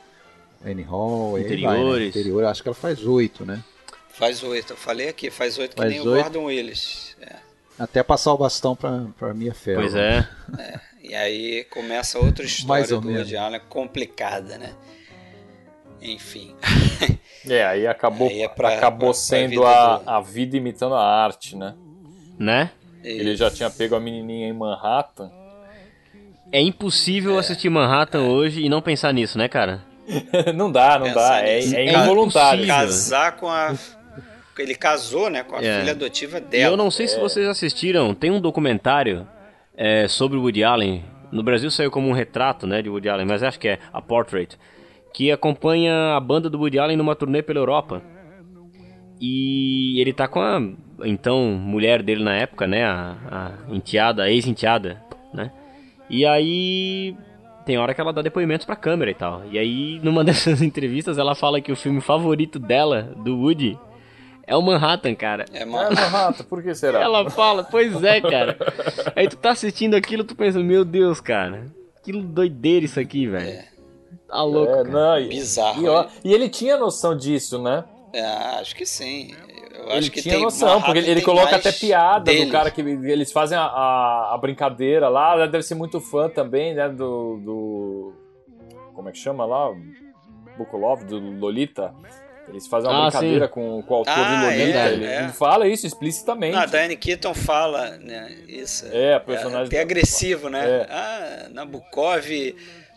Annie Hall, Interiores. Né? Interior, acho que ela faz oito, né? Faz oito, eu falei aqui, faz oito que nem 8. o Gordon Willis. É. Até passar o bastão pra, pra minha fé. Pois é. é. E aí começa outra história do Woody Allen complicada, né? Enfim. É, aí acabou, aí é pra, acabou pra, sendo pra a, do... a vida imitando a arte, né? Né? Ele já tinha pego a menininha em Manhattan. É impossível é. assistir Manhattan é. hoje e não pensar nisso, né, cara? não dá, não Pensar dá. É, é, involuntário. Casar com a. Ele casou, né, com a é. filha adotiva dela. Eu não sei se é. vocês assistiram, tem um documentário é, sobre o Woody Allen. No Brasil saiu como um retrato, né, de Woody Allen, mas acho que é a Portrait que acompanha a banda do Woody Allen numa turnê pela Europa. E ele tá com a então mulher dele na época, né, a, a enteada, a ex-enteada, né? E aí tem hora que ela dá depoimentos pra câmera e tal. E aí numa dessas entrevistas ela fala que o filme favorito dela, do Woody, é o Manhattan, cara. É Manhattan, por que será? Ela fala, pois é, cara. Aí tu tá assistindo aquilo, tu pensa, meu Deus, cara. Que doideira isso aqui, velho. É. Tá louco. É, não, e, Bizarro. E, ó, e, ele tinha noção disso, né? É, acho que sim. Eu ele acho que tinha tem noção, porque ele, ele coloca até piada dele. do cara que eles fazem a, a, a, brincadeira lá. Deve ser muito fã também, né? Do. do como é que chama lá? Bukulov, do Lolita. Eles fazem uma ah, brincadeira com, com o autor ah, de Lolita. É, ele, é. ele, fala isso explicitamente. a Diane Keaton fala, né? Isso. É, a personagem. É, até agressivo, né? É. Ah, Nabokov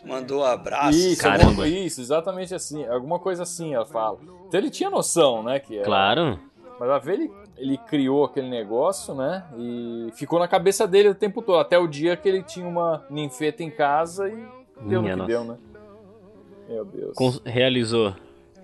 mandou abraço. Isso, Caramba. isso, exatamente assim. Alguma coisa assim ela fala. Então ele tinha noção, né? Que era, claro. Mas a ver, ele, ele criou aquele negócio, né? E ficou na cabeça dele o tempo todo. Até o dia que ele tinha uma ninfeta em casa e deu Minha no que nossa. deu, né? Meu Deus. Realizou.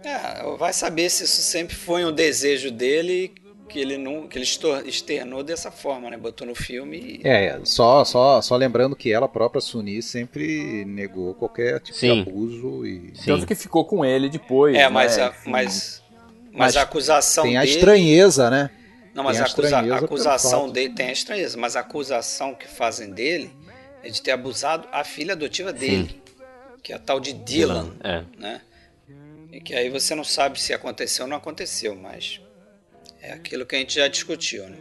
É, vai saber se isso sempre foi um desejo dele que ele não que ele externou dessa forma, né? Botou no filme. E... É, só só só lembrando que ela própria Suni sempre negou qualquer tipo Sim. de abuso e Sim. tanto que ficou com ele depois. É, mas né? a, mas, mas, mas a acusação tem a dele... estranheza, né? Não, mas a, acusa... a acusação dele tem a estranheza, mas a acusação que fazem dele é de ter abusado a filha adotiva dele, Sim. que é a tal de Dylan, Dylan é. né? E que aí você não sabe se aconteceu ou não aconteceu, mas é aquilo que a gente já discutiu, né?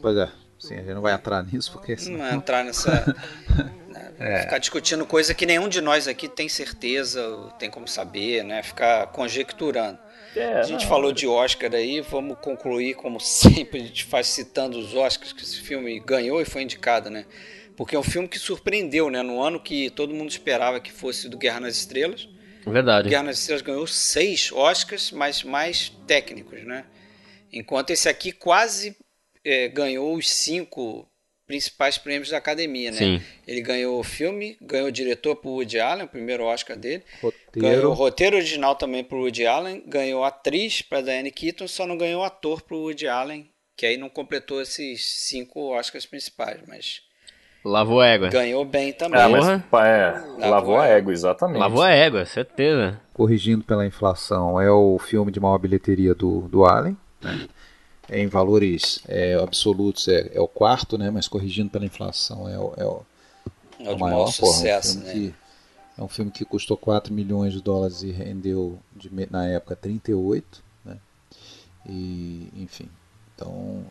Pois é. Sim, a gente não vai entrar nisso porque senão... não vai entrar nessa né? é. ficar discutindo coisa que nenhum de nós aqui tem certeza, tem como saber, né? Ficar conjecturando. É, a gente não. falou de Oscar aí, vamos concluir como sempre a gente faz citando os Oscars que esse filme ganhou e foi indicado, né? Porque é um filme que surpreendeu, né? No ano que todo mundo esperava que fosse do Guerra nas Estrelas. Verdade. Guerra nas Estrelas ganhou seis Oscars, mas mais técnicos, né? Enquanto esse aqui quase é, ganhou os cinco principais prêmios da academia, né? Sim. Ele ganhou o filme, ganhou o diretor por Woody Allen, o primeiro Oscar dele. Roteiro. Ganhou o roteiro original também por Woody Allen, ganhou atriz para Diane Keaton, só não ganhou ator por Woody Allen, que aí não completou esses cinco Oscars principais, mas Lavou a égua. Ganhou bem também. Ah, mas, é, lavou, lavou a égua, exatamente. Lavou a égua, certeza. Corrigindo pela inflação, é o filme de maior bilheteria do, do Allen. Né? Em valores é, absolutos é, é, o quarto, né? mas corrigindo pela inflação é o, é o, é o, o maior, sucesso. Porra, é um né? que, é um filme que custou 4 milhões de dólares e rendeu de, na época 38. Né? E, enfim, então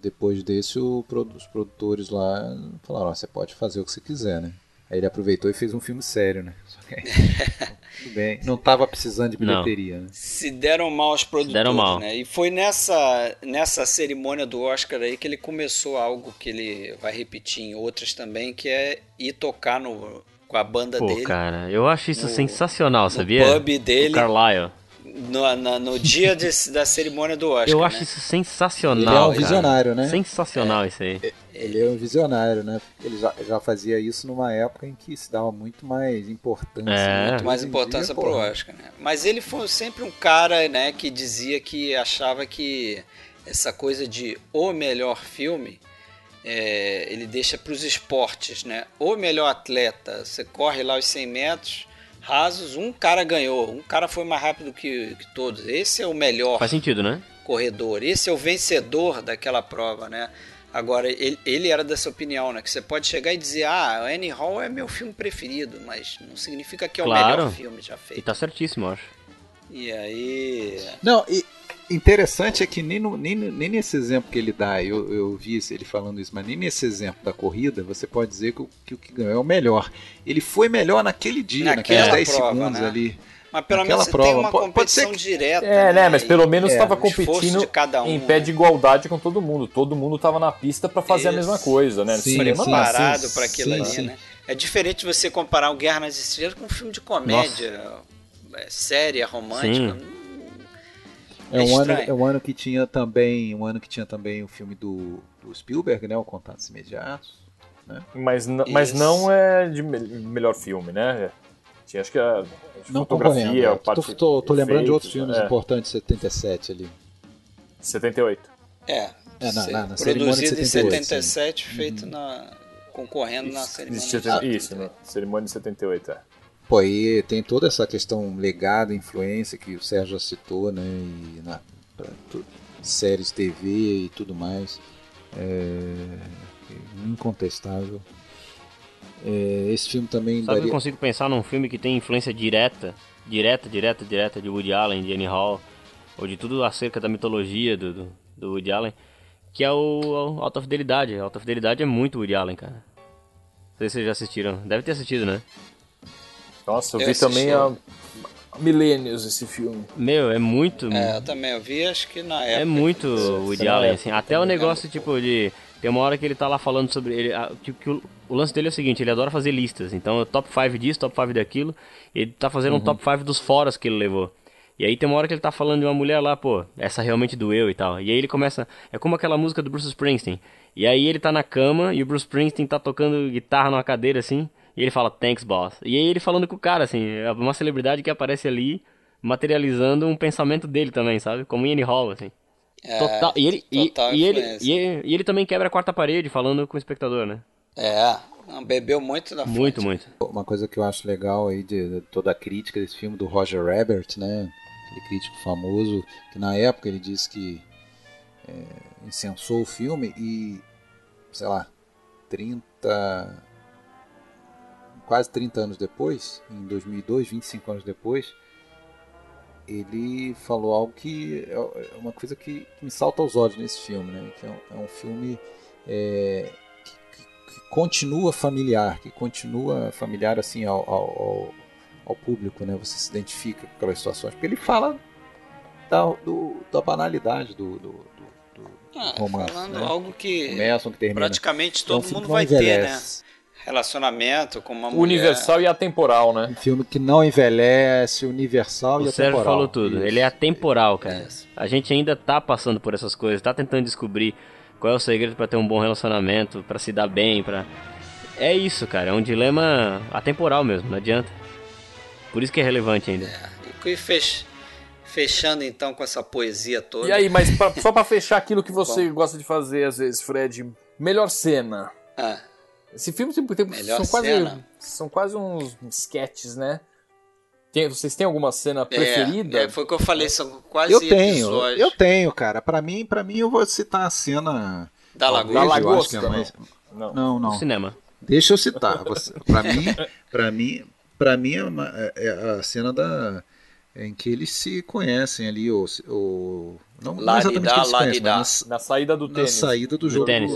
depois desse o, os produtores lá falaram, você pode fazer o que você quiser, né? Aí ele aproveitou e fez um filme sério, né? Tudo bem. Não estava precisando de bilheteria, né? Se deram mal aos produtores, deram mal. né? E foi nessa, nessa cerimônia do Oscar aí que ele começou algo que ele vai repetir em outras também, que é ir tocar no, com a banda Pô, dele. cara, eu acho isso no, sensacional, sabia? No pub dele. O Carlyle. No, no, no dia de, da cerimônia do Oscar. Eu acho né? isso sensacional. Ele é um cara. visionário, né? Sensacional é. isso aí. Ele é um visionário, né? Ele já, já fazia isso numa época em que se dava muito mais importância. É. Muito mais importância dia, pro porra. Oscar, né? Mas ele foi sempre um cara, né, que dizia que achava que essa coisa de o melhor filme é, ele deixa para os esportes, né? O melhor atleta, você corre lá os 100 metros rasos, um cara ganhou, um cara foi mais rápido que, que todos. Esse é o melhor Faz sentido, né? corredor, esse é o vencedor daquela prova, né? Agora, ele, ele era dessa opinião, né? Que você pode chegar e dizer, ah, Annie Hall é meu filme preferido, mas não significa que é o Claro. melhor filme já E feito. tá certíssimo, eu acho. E aí. Não, e interessante é que nem, no- nem, nem nesse exemplo que ele dá, eu, eu vi ele falando isso, mas nem nesse exemplo da corrida você pode dizer que o que, o que ganhou é o melhor. Ele foi melhor naquele dia, Naquela naqueles 10 prova, segundos né? ali. Mas pelo Naquela menos você prova. tem uma Pode- pode ser competição que- direta. É, né? Mas pelo menos É, estava esforço competindo um, em pé né? de igualdade com todo mundo. Todo mundo estava na pista para fazer a Isso. mesma coisa, né? No Sim, sim. não é preparado para aquilo sim, ali, sim. né? É diferente você comparar o Guerra nas Estrelas com um filme de comédia, é, séria, romântica. Sim. É É um, ano, é um ano que tinha também, um ano que tinha também o filme do, do Spielberg, né, o Contatos Imediatos. Mas, n- mas Isso. não é de me- melhor filme, né? Tinha, acho que a de Não fotografia, concorrendo. a Tô, parte tô, tô lembrando de outros filmes é, importantes de 77 ali. 78. É, É, na- na- na cerimônia de produzido em 78, 77, feito na concorrendo na Isso, cerimônia. isso, de isso, né? Cerimônia de 78, é. Pô, aí tem toda essa questão legada, influência que o Sérgio já citou, né? E na, pra tu- séries TV e tudo mais. É, incontestável. É, esse filme também Sabe que eu daria. consigo pensar num filme que tem influência direta, direta, direta, direta de Woody Allen, de Annie Hall, ou de tudo acerca da mitologia do, do, do Woody Allen, que é o, o Alta Fidelidade. Alta Fidelidade é muito Woody Allen, cara. Não sei se vocês já assistiram. Deve ter assistido, né? Nossa, eu, Eu vi assisti. também há milênios esse filme. Meu, é muito. É, eu também eu vi, acho que na época. É muito Woody será Allen, assim. Até o negócio, tipo, de. Tem uma hora que ele tá lá falando sobre. Ele, a- tipo, que o, o lance dele é o seguinte: ele adora fazer listas. Então, é top 5 disso, top 5 daquilo. E ele tá fazendo um top 5 dos foras que ele levou. E aí tem uma hora que ele tá falando de uma mulher lá, pô, essa realmente doeu e tal. E aí ele começa. É como aquela música do Bruce Springsteen. E aí ele tá na cama e o Bruce Springsteen tá tocando guitarra numa cadeira assim. E ele fala, thanks, boss. E aí ele falando com o cara, assim, é uma celebridade que aparece ali materializando um pensamento dele também, sabe? Como Ian Hall, assim. É, Total. E ele, e, total e ele, influência. e, ele, e ele também quebra a quarta parede falando com o espectador, né? É, bebeu muito da fonte. Muito, muito. Uma coisa que eu acho legal aí de, de toda a crítica desse filme do Roger Ebert, né? Aquele crítico famoso que na época ele disse que é, incensou o filme e, sei lá, 30. Quase 30 anos depois, em 2002, 25 anos depois, ele falou algo que é é uma coisa que me salta aos olhos nesse filme, né? Que é um, é um filme é, que, que continua familiar, que continua familiar assim ao, ao, ao- público, né? Você se identifica com aquelas situações, porque ele fala da, do- da banalidade do, do, do- do Ah, romance, falando né? algo que começam que praticamente É todo mundo vai ter, né? Relacionamento com uma mulher. Universal e atemporal, né? Um filme que não envelhece, universal e O Sérgio atemporal. falou tudo. Isso. Ele é atemporal, cara. Isso. A gente ainda tá passando por essas coisas, tá tentando descobrir qual é o segredo pra ter um bom relacionamento, pra se dar bem, pra. É isso, cara. É um dilema atemporal mesmo, não adianta. Por isso que é relevante ainda. E fech... fechando então com essa poesia toda. E aí, mas pra- só pra fechar aquilo que você gosta de fazer às vezes, Fred, melhor cena. Ah, Esse filme tem, tem- são quase são quase uns sketches, né? Tem- vocês têm alguma cena é, preferida? é, foi o que eu falei, são quase Eu tenho, episódios eu tenho, cara. Pra mim, para mim eu vou citar a cena da Lagoa. Da é Lagosta, mais- Não. Não, não. cinema. Deixa eu citar. Você, pra mim, para mim, para mim é, uma- é- é a cena da em que eles se conhecem ali, ou, ou não, não exatamente que eles lá conhecem, Na saída do na, na tênis. saída do Do jogo. tênis.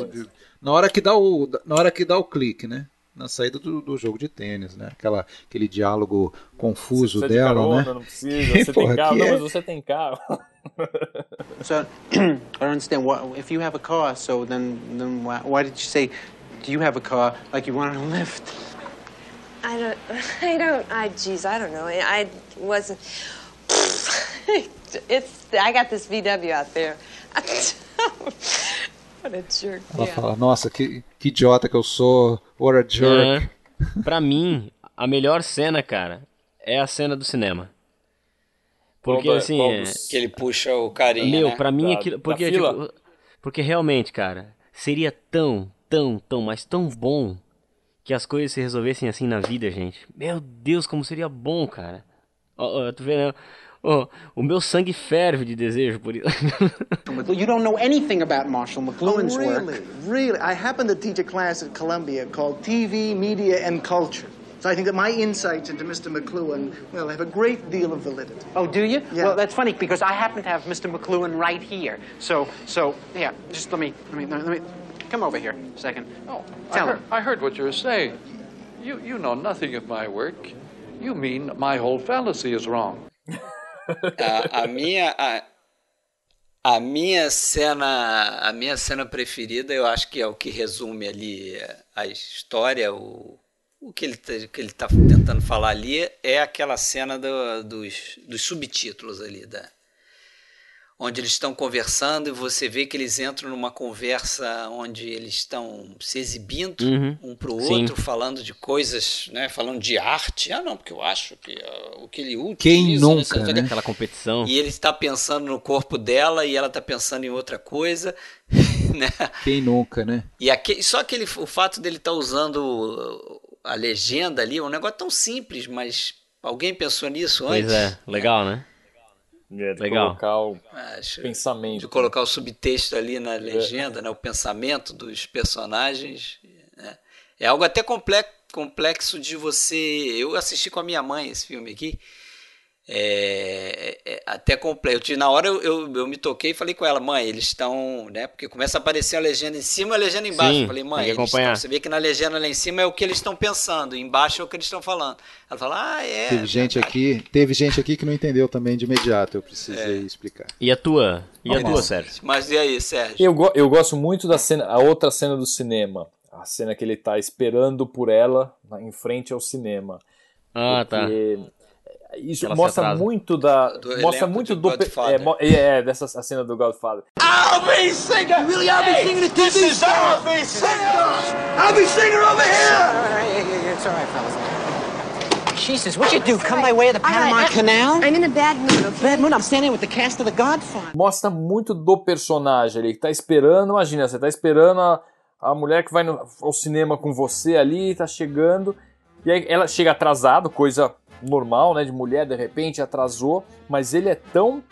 De- na hora que dá o na hora que dá o clique, né? Na saída do, do jogo de tênis, né? Aquela, aquele diálogo confuso Você de dela, carona, né? Não precisa, você Porra, tem carro. que Não, é- mas você tem carro. So I don't understand. What, if you have a car, so then then why, why did you say, "Do you have a car?" Like you wanted a lift? I don't. I don't. I. Geez, I don't know. I wasn't. it's I got this VW out there. Ela yeah. fala, nossa, que, que idiota que eu sou. What a jerk. É. Pra mim, a melhor cena, cara, é a cena do cinema. Porque assim. É... Que ele puxa o carinha. Meu, né? pra mim aquilo. Porque, tipo, porque realmente, cara, seria tão, tão, tão, mas tão bom que as coisas se resolvessem assim na vida, gente. Meu Deus, como seria bom, cara. Ó, oh, tu vê, né? Oh, o meu sangue ferve de desejo por isso. you don't know anything about Marshall oh, McLuhan's oh, really? work. Really? I happen to teach a class at Columbia called TV, Media, and Culture. So I think that my insights into Mr. McLuhan, well, have a great deal of validity. Oh, do you? Yeah. Well, that's funny because I happen to have Mr. McLuhan right here. So, so yeah, just let me, let me, let me, come over here a second. Oh, Tell I heard, him. I heard what you were saying. You, you know nothing of my work. You mean my whole fallacy is wrong. a, a minha a, a, minha cena a minha cena preferida eu acho que é o que resume ali a história o, o que ele tá, está tentando falar ali é aquela cena do, dos, dos subtítulos ali da onde eles estão conversando e você vê que eles entram numa conversa onde eles estão se exibindo uhum. um para o outro, falando de coisas, né, falando de arte. Ah, não, porque eu acho que uh, o que ele utiliza... Quem nunca, né? Aquela competição. E ele está pensando no corpo dela e ela está pensando em outra coisa. né? Quem nunca, né? E só aquele, o fato dele estar tá usando a legenda ali, é um negócio tão simples, mas alguém pensou nisso antes? Pois é, legal, né? É, de Legal. colocar o Acho, pensamento. De colocar o subtexto ali na legenda, é. né, o pensamento dos personagens. Né? É algo até complexo de você. Eu assisti com a minha mãe esse filme aqui. É, é, é, até completo. Na hora eu, eu, eu, me toquei e falei com ela, mãe, eles estão, né? Porque começa a aparecer a legenda em cima e a legenda embaixo. Sim, eu falei, mãe, estão, você vê que na legenda lá em cima é o que eles estão pensando, embaixo é o que eles estão falando. Ela fala, ah, é. Teve gente aqui, teve gente aqui que não entendeu também de imediato, eu precisei é. explicar. E a tua? E a tua, Sérgio? Mas e aí, Sérgio? Eu, eu gosto muito da cena, a outra cena do cinema. A cena que ele está esperando por ela em frente ao cinema. Ah, tá. porque... tá isso mostra muito da. Do mostra muito do. É, é, é, dessa a cena do Godfather. I'll be singer! Really, I'll be singing the TV This is I'll be singer! I'll be singer over here! It's alright, fellas. Jesus, what you do? Come by way of the Panama Canal? I'm in a bad mood, okay? Bad mood? I'm standing with the cast of The Godfather. Mostra muito do personagem ali, que tá esperando, imagina, você tá esperando a, a mulher que vai no, ao cinema com você ali, tá chegando, e aí ela chega atrasado, coisa normal, né, de mulher, de repente atrasou, mas ele é tão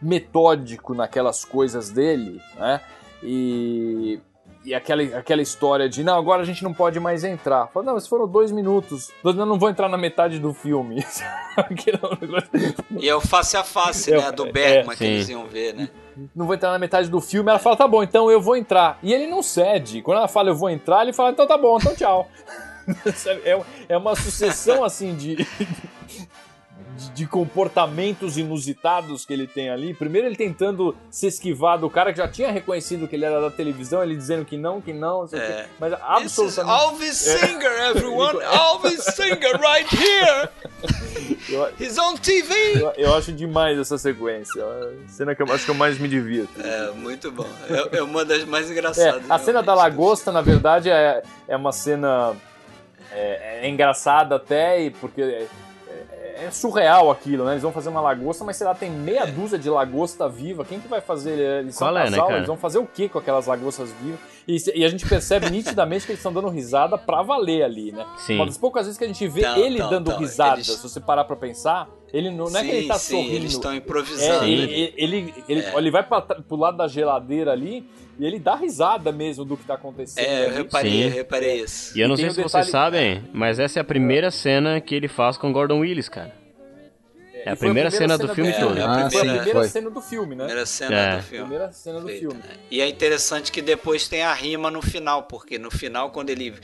metódico naquelas coisas dele, né? E, e aquela, aquela história de não, agora a gente não pode mais entrar. Fala, não, mas foram dois minutos, eu não vou entrar na metade do filme. e é o face a face, né, do Bergman é, que eles iam ver, né? Não vou entrar na metade do filme. Ela fala, tá bom, então eu vou entrar. E ele não cede. Quando ela fala, eu vou entrar, ele fala, então tá bom, então tchau. é, é uma sucessão assim de, de comportamentos inusitados que ele tem ali. Primeiro ele tentando se esquivar do cara que já tinha reconhecido que ele era da televisão, ele dizendo que não, que não, é. mas absolutamente... Alves é. Singer, everyone! Alves Singer right here! He's on TV! Eu, eu, acho demais essa sequência. É a cena que eu acho que eu mais me divirto. É, muito bom. É, é uma das mais engraçadas. É, a cena da lagosta, na verdade, é, é uma cena é, é engraçada até, porque é, é, é, surreal aquilo, né? Eles vão fazer uma lagosta, mas sei lá, tem meia dúzia de lagosta viva. Quem que vai fazer? Eles são Qual é, casal, né, eles vão fazer o que com aquelas lagostas vivas? E, e, a gente percebe nitidamente que eles estão dando risada pra valer ali, né? Sim. Uma das poucas vezes que a gente vê não, ele não, dando não, risada, eles... se você parar pra pensar, ele não, não é que ele tá sim, sorrindo. Eles estão improvisando. É, ele, ele, ele, é. ele vai pra, pro lado da geladeira ali e ele dá risada mesmo do que tá acontecendo. É, eu reparei, eu reparei isso. E eu não e sei se detalhe... vocês sabem, mas essa é a primeira cena que ele faz com Gordon Willis, cara. É a primeira, a primeira cena, cena, do filme todo. É, a primeira, foi a primeira foi. cena do filme, né? Primeira cena é. do filme. Primeira cena do Feita, filme. Né? E é interessante que depois tem a rima no final, porque no final, quando ele.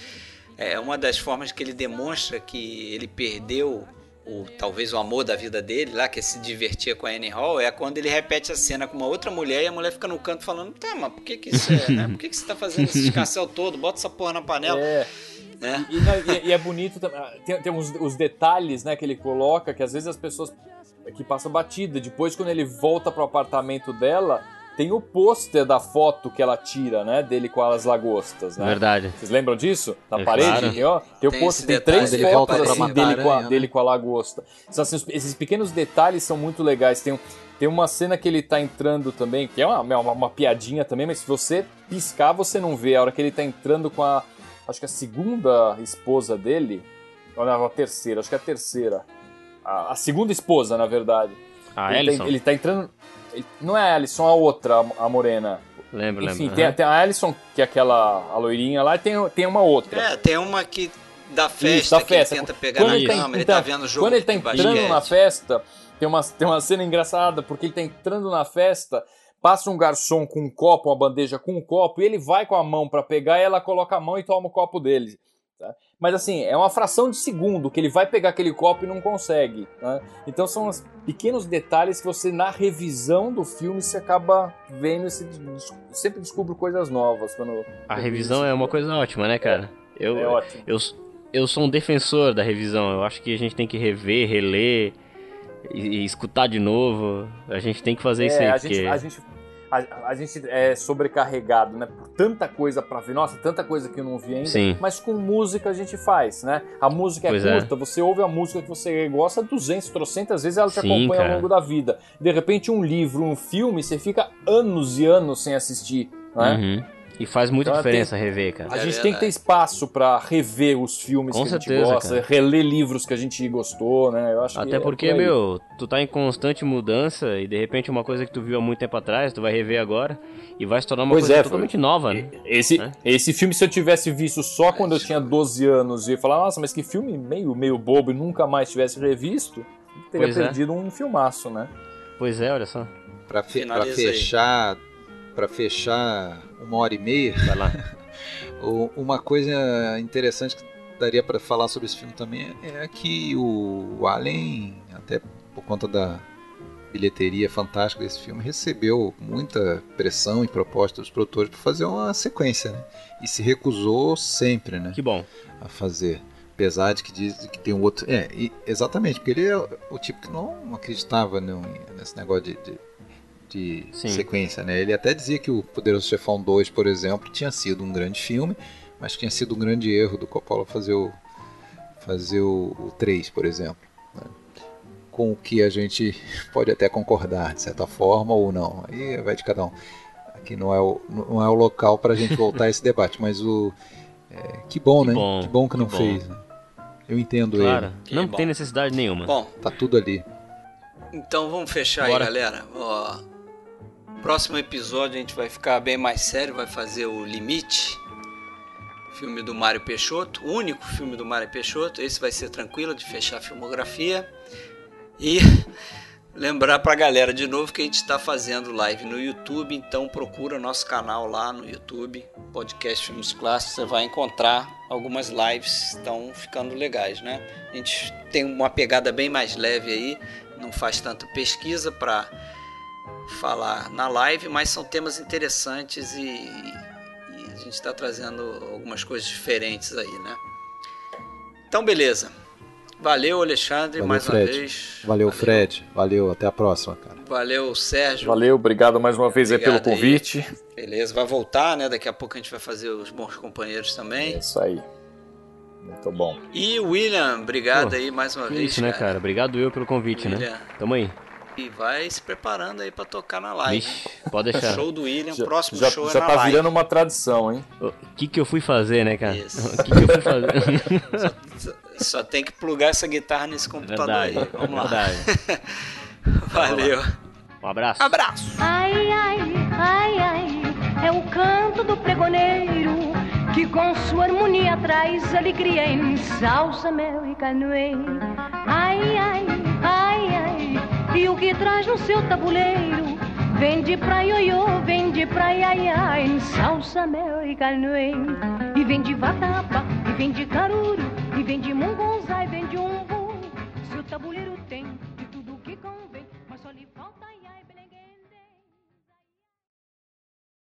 É uma das formas que ele demonstra que ele perdeu o, talvez o amor da vida dele, lá que se divertia com a Annie Hall, é quando ele repete a cena com uma outra mulher e a mulher fica no canto falando: Tá, mas por que, que isso é? Né? Por que, que você tá fazendo esse escarcel todo? Bota essa porra na panela. É. Né? E, e, e, é bonito, tem, tem os, os, detalhes né, que ele coloca, que às vezes as pessoas que passa batida. Depois, quando ele volta pro apartamento dela, tem o pôster da foto que ela tira, né? Dele com as lagostas, né? Verdade. Vocês lembram disso? Na É parede? claro. Ó, tem o Tem pôster, esse tem três dele fotos assim, dele, com a, aranha, dele né? com a lagosta. Então, assim, esses pequenos detalhes são muito legais. Tem, tem uma cena que ele tá entrando também, que é uma, uma, uma piadinha também, mas se você piscar, você não vê. A hora que ele tá entrando com a. Acho que a segunda esposa dele. Ou não, a terceira, acho que é a terceira. A, a segunda esposa, na verdade. A ele, Ellison. tá, ele tá entrando. Não é a Alison, a outra, a morena. Lembro, Enfim, lembro. tem, Aham. tem a Alison, que é aquela a loirinha lá, e tem, tem uma outra. É, tem uma que da festa, Isso, da que festa. ele tenta pegar Quando na ele tá, câmera, ele tá vendo o jogo Quando ele tá entrando na festa, tem uma, tem uma cena engraçada, porque ele tá entrando na festa, passa um garçom com um copo, uma bandeja com um copo, e ele vai com a mão pra pegar, e ela coloca a mão e toma o copo dele. Tá? Mas assim, é uma fração de segundo que ele vai pegar aquele copo e não consegue. né? Então são os pequenos detalhes que você, na revisão do filme, você acaba vendo e sempre descobre coisas novas. Quando A revisão é uma coisa ótima, né, cara? Eu, É ótimo. eu, eu sou um defensor da revisão. Eu acho que a gente tem que rever, reler e, e escutar de novo. A gente tem que fazer isso aí, É, a porque... gente, a gente, a, a gente é sobrecarregado, né? Por tanta coisa pra ver. Nossa, tanta coisa que eu não vi ainda. Sim. Mas com música a gente faz, né? A música é Pois é. curta, você ouve a música que você gosta 200, trocentas vezes, ela te Sim, acompanha ao cara. longo da vida. De repente, um livro, um filme, você fica anos e anos sem assistir, né? Uhum. E faz muita Então, diferença rever, cara. A É gente tem que ter espaço pra rever os filmes Com que a gente certeza, gosta, cara. reler livros que a gente gostou, né? Eu acho que Até é porque, por meu, tu tá em constante mudança e de repente uma coisa que tu viu há muito tempo atrás, tu vai rever agora e vai se tornar uma Pois coisa é, totalmente foi- nova, né? Esse, né? esse filme, se eu tivesse visto só quando eu tinha 12 anos e ia falar, nossa, mas que filme meio, meio bobo e nunca mais tivesse revisto, teria Pois é. perdido um filmaço, né? Pois é, olha só. Pra, fe- pra Finaliza aí. Fechar, para fechar uma hora e meia, Vai lá. uma coisa interessante que daria para falar sobre esse filme também é que o Allen, até por conta da bilheteria fantástica desse filme, recebeu muita pressão e proposta dos produtores para fazer uma sequência, né? E se recusou sempre, né? Que bom. a fazer. Apesar de que diz que tem um outro. É, e- exatamente, porque ele é o tipo que não acreditava no- nesse negócio de, de, de Sim. sequência, né? Ele até dizia que o Poderoso Chefão 2, por exemplo, tinha sido um grande filme, mas tinha sido um grande erro do Coppola fazer o, fazer o, o 3, por exemplo. né? Com o que a gente pode até concordar, de certa forma, ou não. Aí vai de cada um. Aqui não é o, não é o local para a gente voltar a esse debate, mas o. é, que bom, Que né? bom, que bom que não que bom. fez. né? Eu entendo Claro. ele. Que Não bom. tem necessidade nenhuma. Bom, Tá tudo ali. então vamos fechar Bora. aí, galera. Ó, próximo episódio a gente vai ficar bem mais sério, vai fazer o Limite, filme do Mário Peixoto, o único filme do Mário Peixoto. Esse vai ser tranquilo de fechar a filmografia. E lembrar pra galera de novo que a gente está fazendo live no YouTube, então procura nosso canal lá no YouTube, Podcast Filmes Clássicos, você vai encontrar algumas lives estão ficando legais, né? A gente tem uma pegada bem mais leve aí, não faz tanta pesquisa para falar na live, mas são temas interessantes e, e a gente está trazendo algumas coisas diferentes aí, né? Então, beleza. Valeu, Alexandre, Valeu, mais Fred. uma vez. Valeu, Fred. Valeu, até a próxima, cara. Valeu, Sérgio. Valeu, obrigado mais uma vez aí pelo Obrigado aí. convite. Beleza, vai voltar, né? Daqui a pouco a gente vai fazer os bons companheiros É também. isso aí. Muito bom. E William, obrigado Pô, aí mais uma vez. isso, né, cara? Obrigado eu pelo convite, né? William. Tamo aí. E vai se preparando aí pra tocar na live. Vixe, pode deixar. Show do William, Já, próximo já, show é já na tá live. virando uma tradição, hein? O que que eu fui fazer, né, cara? Isso. O que que eu fui fazer? Só, só tem que plugar essa guitarra nesse computador Verdade, aí. Vamos lá. verdade. Valeu. Um abraço. Abraço. Ai, ai, ai, ai, é o canto do pregoneiro que com sua harmonia traz alegria em salsa, mel e canoeiro. Ai, ai, ai, ai, e o que traz no seu tabuleiro vem de pra ioiô, vem de pra iaiá, em salsa, mel e canoeiro. E vem de vatapa, e vem de caruru, e vem de mungonzá, e vem de umbu. Se o tabuleiro tem